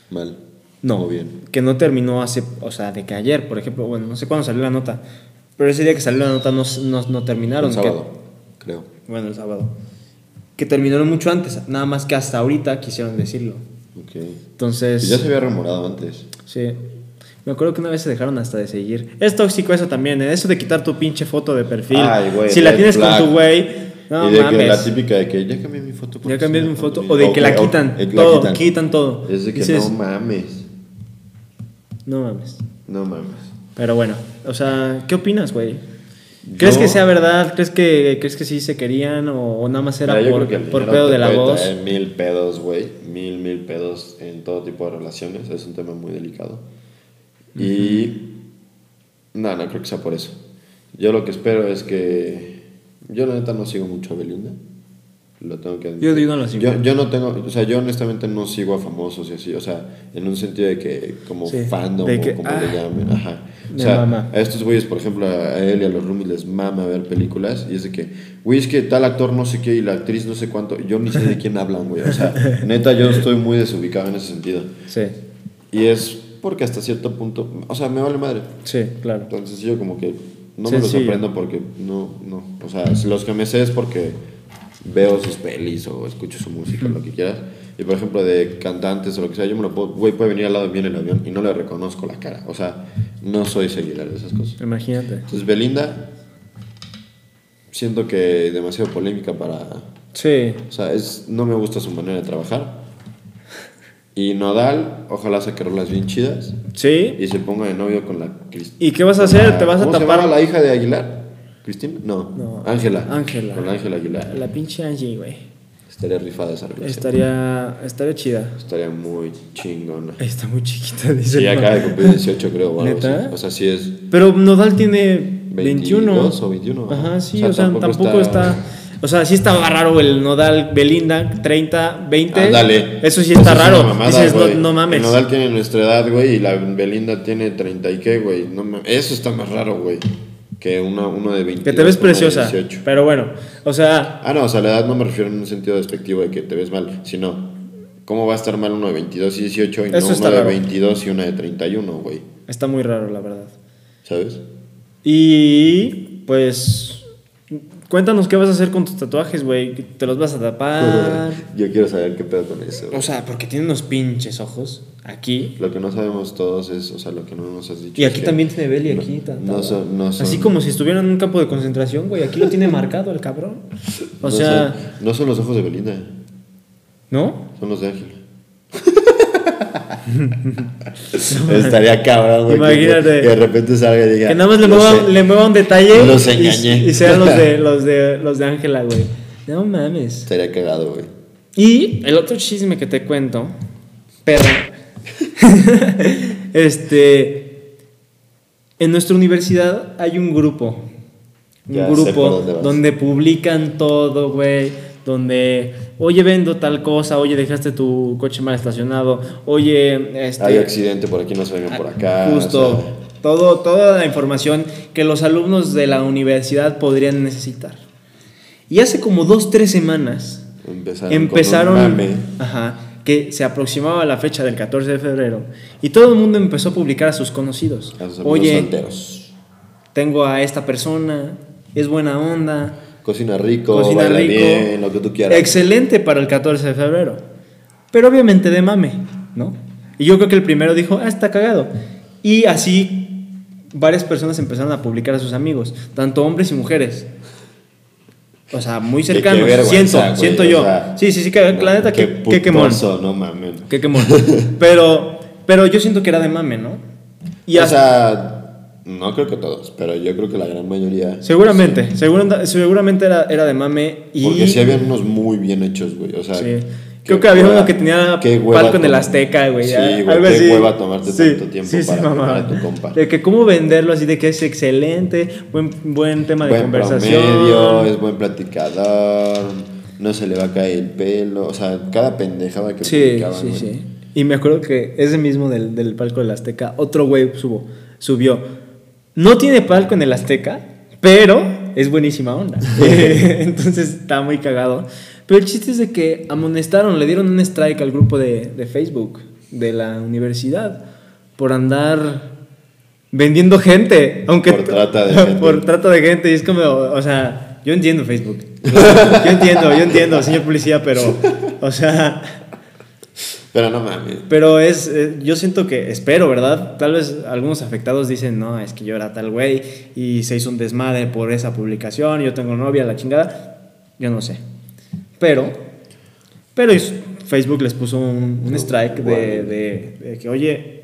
Mal. No, bien. que no terminó hace, o sea, de que ayer, por ejemplo, bueno, no sé cuándo salió la nota, pero ese día que salió la nota no, no, no terminaron. El que- sábado, creo. bueno, el sábado. Que terminaron mucho antes, nada más que hasta ahorita quisieron decirlo. Ok. Entonces, Pues ya se había rumorado antes. sí. Me acuerdo que una vez se dejaron hasta de seguir. Es tóxico eso también, ¿eh? eso de quitar tu pinche foto de perfil. Ay, güey, si la tienes flag. con tu güey, no y de que mames. la típica de que ya cambié mi foto. ya cambié mi foto. confundió". O de que la quitan. la todo, quitan. quitan. todo. Es de que Dices, no mames. no mames. No mames. Pero bueno, o sea, ¿qué opinas, güey? ¿Crees Yo- que sea verdad? ¿Crees que, ¿Crees que sí se querían o, o nada más era Mira, por, que pedo de la voz? mil pedos, güey. Mil, mil pedos en todo tipo de relaciones. Es un tema muy delicado. Y. No, no creo que sea por eso. Yo lo que espero es que. Yo, la neta, no sigo mucho a Belinda. Lo tengo que admitir. Yo- yo no la sigo. Yo, yo no tengo. O sea, yo honestamente no sigo a famosos y así. O sea, en un sentido de que. Como Sí, fandom de o que, como ah, le llamen. Ajá. O sea, mama. a estos güeyes, por ejemplo, a él y a los roomies les mama ver películas y es de que, güey, es que tal actor no sé qué y la actriz no sé cuánto, yo ni sé de quién hablan, güey. O sea, neta, yo estoy muy desubicado en ese sentido. Sí, Y es porque hasta cierto punto, o sea, me vale madre. sí, claro. Entonces yo como que no Sí, me lo sí. sorprendo porque no, no. O sea, si los que me sé es porque veo sus pelis o escucho su música, lo que quieras. Y por ejemplo, de cantantes o lo que sea, yo me lo puedo, güey, puede venir al lado de mí en el avión y no le reconozco la cara. O sea, no soy seguidor de esas cosas. Imagínate. Entonces, Belinda, siento que demasiado polémica para. Sí, O sea, es, no me gusta su manera de trabajar. Y Nodal, ojalá saque rolas bien chidas sí. y se ponga de novio con la Cristina. ¿Y qué vas a hacer? ¿Te vas a ¿Cómo se tapar? llama la hija de Aguilar? ¿Cristina? No. No. Ángela. Ángela. Con la Ángela Aguilar. La pinche Angie, güey. Estaría rifada esa relación. Estaría, estaría chida. Estaría muy chingona. Está muy chiquita, dice. Sí, acaba de cumplir 18, creo, o algo ¿Neta? así. O sea, sí es. Pero Nodal tiene 21. 22 o 21, Ajá, ajá. sí, O sea, o sea, tampoco tampoco, está- está... O sea, sí estaba raro el Nodal Belinda, 30, 20. Ándale. Eso sí Eso está es una raro. mamada, Dices, no, mames. El Nodal tiene nuestra edad, güey, y la Belinda tiene 30 y qué, güey. No mames. Eso está más raro, güey. Que uno, uno de 20. Que te ves preciosa. Pero bueno, o sea, Ah, no, o sea, la edad no me refiero en un sentido despectivo de que te ves mal, sino, ¿cómo va a estar mal uno de 22 y 18 y Eso no uno de raro. 22 y una de 31, güey? está muy raro, la verdad. ¿Sabes? Y pues, cuéntanos qué vas a hacer con tus tatuajes, güey. ¿Te los vas a tapar? Yo quiero saber qué pedo con eso. o sea, porque tiene unos pinches ojos aquí. Lo que no sabemos todos es, o sea, lo que no nos has dicho. Y aquí también tiene Belly, no- aquí. ta- No, ta- son, no son- Así como si estuviera en un campo de concentración, güey. Aquí lo tiene marcado el cabrón. O no sea, son- no son los ojos de Belinda, ¿no? son los de Ángel. Estaría cabrón, güey. Imagínate. Que de repente salga y diga. Que nada más le "Lo mueva, sé". le mueva un detalle Los y- engañé. y, sean los de los de los de Ángela, güey. No mames. Estaría cagado, güey. Y el otro chisme que te cuento, perra. este en nuestra universidad hay un grupo. Un Ya grupo donde publican todo, güey. Donde, oye, vendo tal cosa, oye, dejaste tu coche mal estacionado, oye, este, Hay accidente por aquí, no se vengan por acá. Justo. o sea, todo, toda la información que los alumnos de la universidad podrían necesitar. Y hace como dos, tres semanas empezaron. empezaron, Con un mame. ajá, que se aproximaba la fecha del 14 de febrero y todo el mundo empezó a publicar a sus conocidos. A sus Oye, solteros. tengo a esta persona, es buena onda, Cocina rico, cocina rico, bien, lo que tú quieras. excelente para el 14 de febrero. Pero obviamente de mame, ¿no? Y yo creo que el primero dijo, ah, está cagado. Y así varias personas empezaron a publicar a sus amigos, tanto hombres y mujeres. O sea, muy Qué- qué cercanos. siento, güey, siento o yo. sea, sí, sí, sí, que, la neta, qué qué, quemón. no mames. Qué quemón. Pero, pero yo siento que era de mame, ¿no? Y o sea, no creo que todos, pero yo creo que la gran mayoría. seguramente, segura- seguramente era, era de mame. Y, Porque sí habían unos muy bien hechos, güey. O sea, Sí. Creo que había hueva- uno que tenía palco en el Azteca, güey. Sí, güey, algo qué así. hueva tomarte tanto tiempo sí, sí, para mamá. tu compa. De que cómo venderlo así de que es excelente, buen, buen tema de buen conversación. promedio, es buen platicador, no se le va a caer el pelo. O sea, cada pendejada que Sí, sí, sí. Y me acuerdo que ese mismo del, del palco del Azteca, otro güey subo, subió. No tiene palco en el Azteca, pero es buenísima onda. Entonces está muy cagado. Pero el chiste es de que amonestaron, le dieron un strike al grupo de, de Facebook de la universidad por andar vendiendo gente. Aunque Por trata de gente. por trata de gente. Y es como, o sea, yo entiendo Facebook. Yo entiendo, yo entiendo, señor policía, pero, o sea, Pero no mames. pero es, eh, yo siento que, espero, ¿verdad? Tal vez algunos afectados dicen, no, es que yo era tal güey y se hizo un desmadre por esa publicación, yo tengo novia, la chingada. Yo no sé. Pero, pero Facebook les puso un, un strike de, de- de que, oye,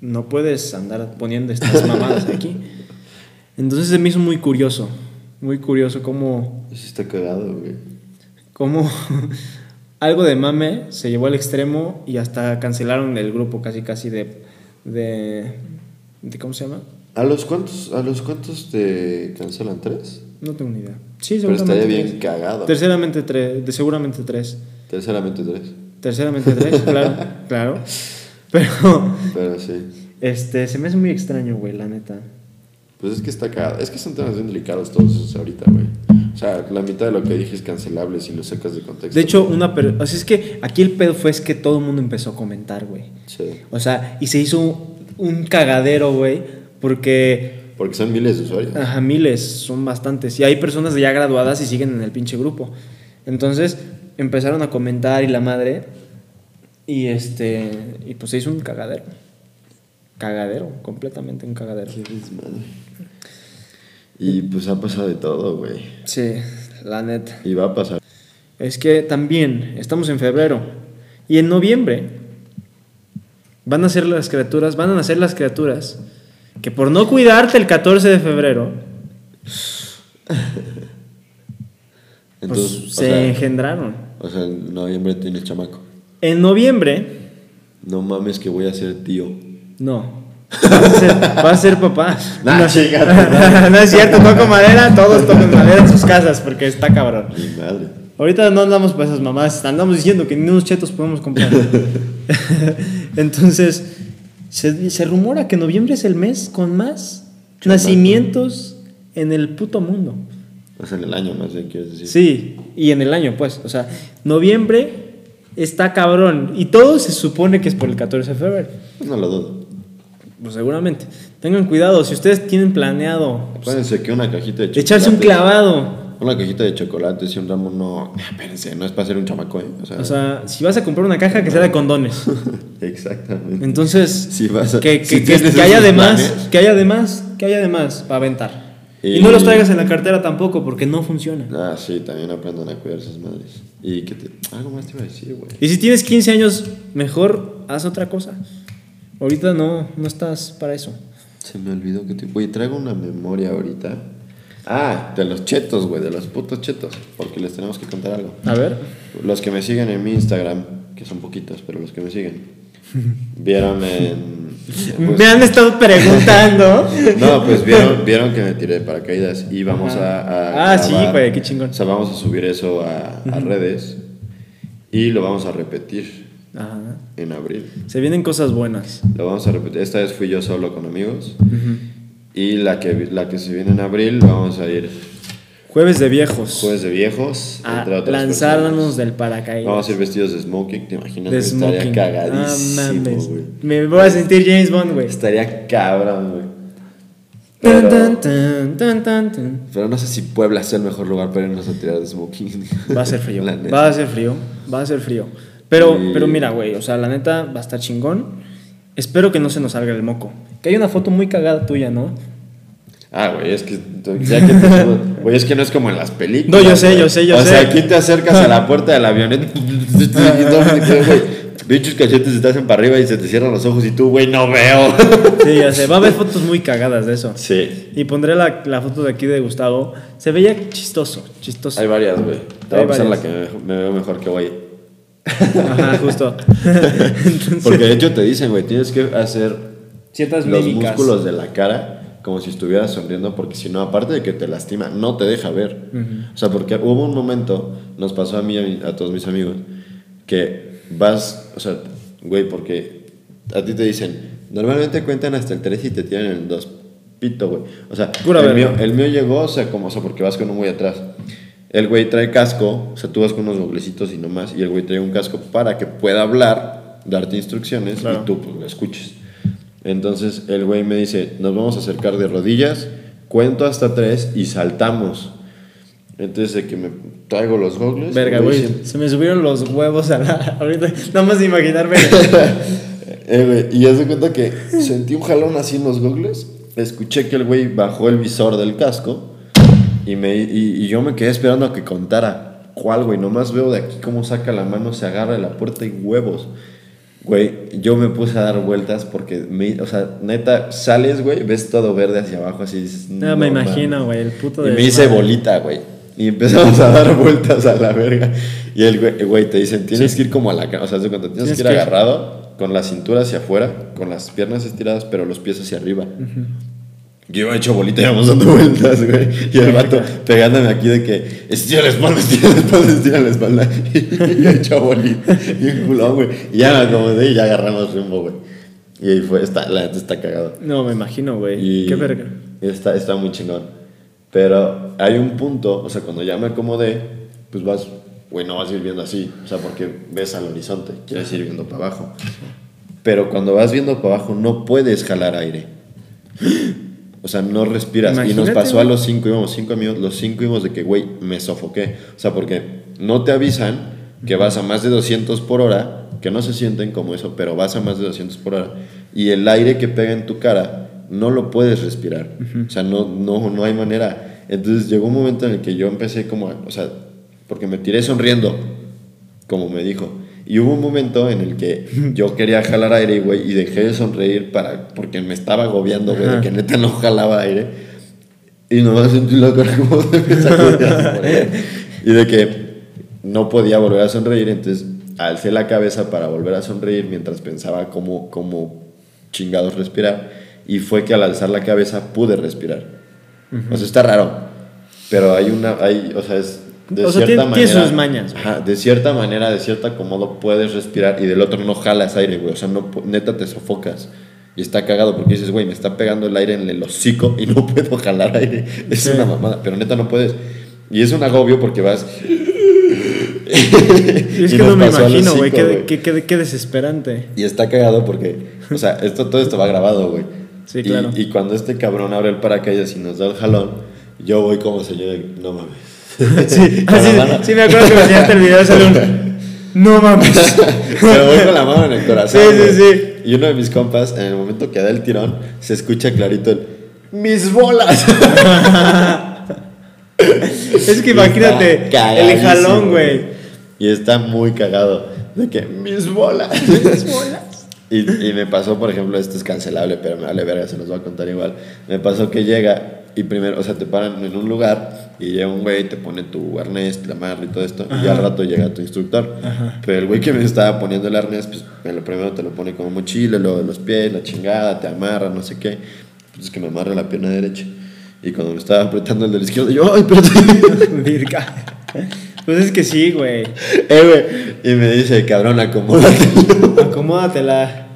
no puedes andar poniendo estas mamadas aquí. Entonces se me hizo muy curioso, muy curioso cómo, Sí está cagado, güey. cómo algo de mame se llevó al extremo y hasta cancelaron el grupo casi casi de, de, de ¿cómo se llama? ¿A los cuántos, a los cuántos te cancelan? ¿Tres? No tengo ni idea. Sí, Pero estaría seguramente bien tres. cagado. Terceramente tres, de seguramente tres. Terceramente tres. Terceramente tres, claro, claro. Pero Pero sí. este se me hace muy extraño, güey, la neta. Pues es que está cagado. Es que son temas bien delicados todos esos ahorita, güey. Sea, la mitad de lo que dije es cancelable si lo sacas de contexto. De hecho, una per- o sea, es que aquí el pedo fue es que todo el mundo empezó a comentar, güey. Sí. O sea, y se hizo un cagadero, güey, porque Porque son miles de usuarios. ajá, miles, son bastantes. Y hay personas ya graduadas y siguen en el pinche grupo. Entonces, empezaron a comentar y la madre. Y este. Y pues se hizo un cagadero. Cagadero, completamente un cagadero. Qué desmadre. Y pues ha pasado de todo, güey. Sí, la neta. Y va a pasar. Es que también estamos en febrero y en noviembre van a ser las criaturas, van a nacer las criaturas que por no cuidarte el 14 de febrero Entonces, pues, o, se sea, engendraron. o sea, en noviembre tienes chamaco. En noviembre, No mames que voy a ser tío. no. Va a ser, va a ser papá. Nah, no, no es cierto, toco madera, todos tocan madera en sus casas porque está cabrón. Mi madre. Ahorita no andamos por esas mamás, andamos diciendo que ni unos chetos podemos comprar. Entonces, se, se rumora que noviembre es el mes con más nacimientos en el puto mundo. Sea, en el año más bien, quieres decir. Sí, y en el año, pues. O sea, noviembre está cabrón. Y todo se supone que es por el 14 de febrero. No lo dudo. Pues seguramente. Tengan cuidado, si ustedes tienen planeado Acuérdense que una cajita de chocolate. echarse un clavado. Una cajita de chocolate y un ramo no. Espérense, no es para ser un chamaco, ¿eh? O sea, O sea, si vas a comprar una caja, que sea de condones. exactamente. Entonces, Si vas a- que, que- si que- haya esos de más, planes. que haya de más, que haya de más para aventar. Y, Y- no los traigas en la cartera tampoco, porque no funciona. Ah, sí, también aprendan a cuidar sus madres. Y que te. Algo más te iba a decir, güey. Y si tienes 15 años, mejor haz otra cosa. Ahorita no, no estás para eso. Se me olvidó que te. Güey, traigo una memoria ahorita. Ah, de los chetos, güey, de los putos chetos. Porque les tenemos que contar algo. A ver. Los que me siguen en mi Instagram, que son poquitos, pero los que me siguen, vieron en. pues- Me han estado preguntando. no, pues vieron, vieron que me tiré de paracaídas y vamos a, a Ah, sí, güey, qué chingón. O sea, vamos a subir eso a, a redes y lo vamos a repetir Ajá. en abril. Se vienen cosas buenas. Lo vamos a repetir. Esta vez fui yo solo con amigos y la que, la que se viene en abril vamos a ir Jueves de viejos. jueves de viejos, a lanzarnos personas. del paracaídas. Vamos a ir vestidos de smoking, ¿te imaginas? de Estaría smoking. cagadísimo, Ah, mames. Me voy a sentir James Bond, güey. Estaría cabrón, güey. Tan, Pero- tan, tan, tan. Pero no sé si Puebla sea el mejor lugar para irnos a tirar de smoking. Va a ser frío. Va a ser frío. Va a ser frío. Pero, Y- pero mira, güey, o sea, la neta va a estar chingón. Espero que no se nos salga el moco. Que hay una foto muy cagada tuya, ¿no? Ah, güey, es que ya que te subo- güey, es que no es como en las películas. No, yo sé, güey. yo sé, yo o sé. sea, aquí te acercas a la puerta de la avioneta bichos cachetes se te hacen para arriba y se te cierran los ojos y tú, güey, no veo. Sí, ya sé. Va a haber fotos muy cagadas de eso. Sí. Y pondré la, la foto de aquí de Gustavo. Se veía chistoso, chistoso. Hay varias, güey. Te voy a pasar la que me, me veo mejor que güey. Ajá, justo. Entonces, Porque de hecho te dicen, güey, tienes que hacer ciertas los mímicas. músculos de la cara como si estuvieras sonriendo porque si no, aparte de que te lastima, no te deja ver. O sea, porque hubo un momento, nos pasó a mí y a, mi- a todos mis amigos, que vas, o sea, güey, porque a ti te dicen, normalmente cuentan hasta el 3 y te tiran el 2. Pito, güey. O sea, Pura el mío, el mío llegó, o sea, como, o sea, porque vas con un güey atrás. El güey trae casco, o sea, tú vas con unos doblecitos y nomás, y el güey trae un casco para que pueda hablar, darte instrucciones Claro. y tú pues lo escuches. Entonces el güey me dice, nos vamos a acercar de rodillas, cuento hasta tres y saltamos. Entonces de que me traigo los goggles. Verga, güey. Se me subieron los huevos a la. Ahorita, nada más de imaginarme. Eh, y ya se cuenta que sentí un jalón así en los goggles, escuché que el güey bajó el visor del casco y, me, y, y yo me quedé esperando a que contara cuál, güey. Nomás veo de aquí cómo saca la mano, se agarra de la puerta y huevos. Güey, yo me puse a dar vueltas porque, me, o sea, neta, sales, güey, ves todo verde hacia abajo, así dices, No, me mames". imagino, güey, el puto Y de. me hice bolita, güey. Y empezamos a dar vueltas a la verga. Y el güey, güey, te dicen, tienes que ir como a la. O sea, cuenta, tienes, Tienes que ir que agarrado con la cintura hacia afuera, con las piernas estiradas, pero los pies hacia arriba. Yo iba hecho bolita y íbamos dando vueltas, güey. Y el vato pegándome aquí de que estira la espalda, estira la espalda, estira la espalda. Y yo hecho bolita. Y un culón, güey. Y ya me acomodé y ya agarramos rumbo, güey. Y ahí fue, está, la neta está cagado. No, me imagino, güey. Qué verga. Está, está muy chingón. Pero hay un punto, o sea, cuando ya me acomodé, pues vas, güey, no vas a ir viendo así, o sea, porque ves al horizonte, quieres ir viendo para abajo. Pero cuando vas viendo para abajo, no puedes jalar aire. O sea, no respiras. y nos pasó a los cinco, íbamos cinco amigos, los cinco íbamos de que, güey, me sofoqué. O sea, porque no te avisan que vas a más de 200 por hora, que no se sienten como eso, pero vas a más de 200 por hora. Y el aire que pega en tu cara no lo puedes respirar. O sea, no, no, no hay manera. Entonces llegó un momento en el que yo empecé como, a- o sea, porque me tiré sonriendo, como me dijo. Y hubo un momento en el que yo quería jalar aire, güey, y dejé de sonreír para, porque me estaba agobiando, güey, de que neta no jalaba aire. Y nomás sentí la cara como de me. Y de que no podía volver a sonreír, entonces alcé la cabeza para volver a sonreír mientras pensaba cómo, cómo chingados respirar. Y fue que al alzar la cabeza pude respirar. O sea, está raro. Pero hay una, hay, o sea, es de O sea, cierta tiene- manera. sus mañas. Ajá, de cierta manera, de cierto acomodo puedes respirar y del otro no jalas aire, güey. O sea, no, neta te sofocas. Y está cagado porque dices, güey, me está pegando el aire en el hocico y no puedo jalar aire. Es Sí. una mamada, pero neta no puedes. Y es un agobio porque vas. Y es Y que no me imagino, güey. Qué, güey. qué, qué- qué desesperante. Y está cagado porque, o sea, esto, todo esto va grabado, güey. Sí, Y- claro. Y, cuando este cabrón abre el paracaídas y nos da el jalón, yo voy como señor, no mames. Sí, mano- sí, me acuerdo que me enseñaste el video de sale un. No mames. Pero voy con la mano en el corazón. Sí, sí, güey. sí. Y uno de mis compas, en el momento que da el tirón, se escucha clarito el ¡Mis bolas! Es que imagínate el jalón, güey. Y está muy cagado. De que, ¡Mis bolas! Mis bolas. Y, y me pasó, por ejemplo, esto es cancelable, pero me vale verga, se los voy a contar igual. Me pasó que llega y primero, o sea, te paran en un lugar y llega un güey, te pone tu arnés, la amarra y todo esto, y al rato llega tu instructor. Pero el güey que me estaba poniendo el arnés, pues lo primero te lo pone como mochila, luego de los pies, la chingada, te amarra, no sé qué. Pues es que me amarra la pierna derecha. Y cuando me estaba apretando el del izquierdo, yo, ¡ay! Virga. Pues es que sí, güey. eh, güey. Y me dice, cabrón, acomódate. Acomódate la,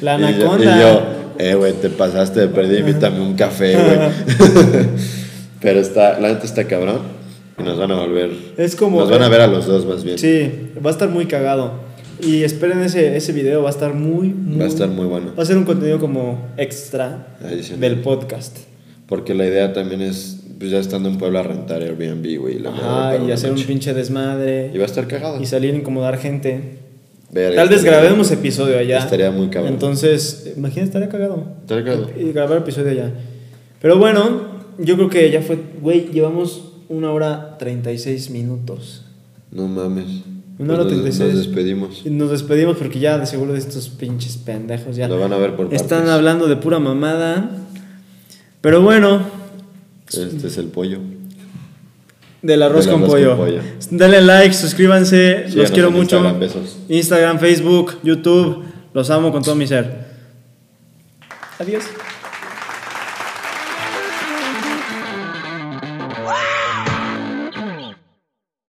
la Y yo- anaconda. Y yo, eh, güey, te pasaste de invítame un café, güey. Pero está, la neta está cabrón. Y nos van a volver. Es como- Nos van a ver a los dos más bien. Sí, va a estar muy cagado. Y esperen ese, ese video, va a estar muy, muy. Va a estar muy bueno. Va a ser un contenido como extra Adicional. del podcast. Porque la idea también es, pues ya estando en Puebla, rentar Airbnb, güey. para y hacer un noche. pinche desmadre. Y va a estar cagado. Y salir a incomodar gente. Verga, Tal vez grabemos episodio allá. Estaría muy cabrón. Entonces, imagínate, estaría cagado. Estaría cagado. Y grabar episodio allá. Pero bueno, yo creo que ya fue. Güey, llevamos una hora 36 minutos. No mames. Una hora Pues nos, 36. nos despedimos. Y nos despedimos porque ya de seguro de estos pinches pendejos ya. Lo van a ver por Están partes. hablando de pura mamada. Pero bueno, Este es el pollo. Del arroz, Del con, pollo. con pollo. Dale like, suscríbanse. los quiero mucho. Instagram, besos. Instagram, Facebook, YouTube. Los amo con todo mi ser. Adiós.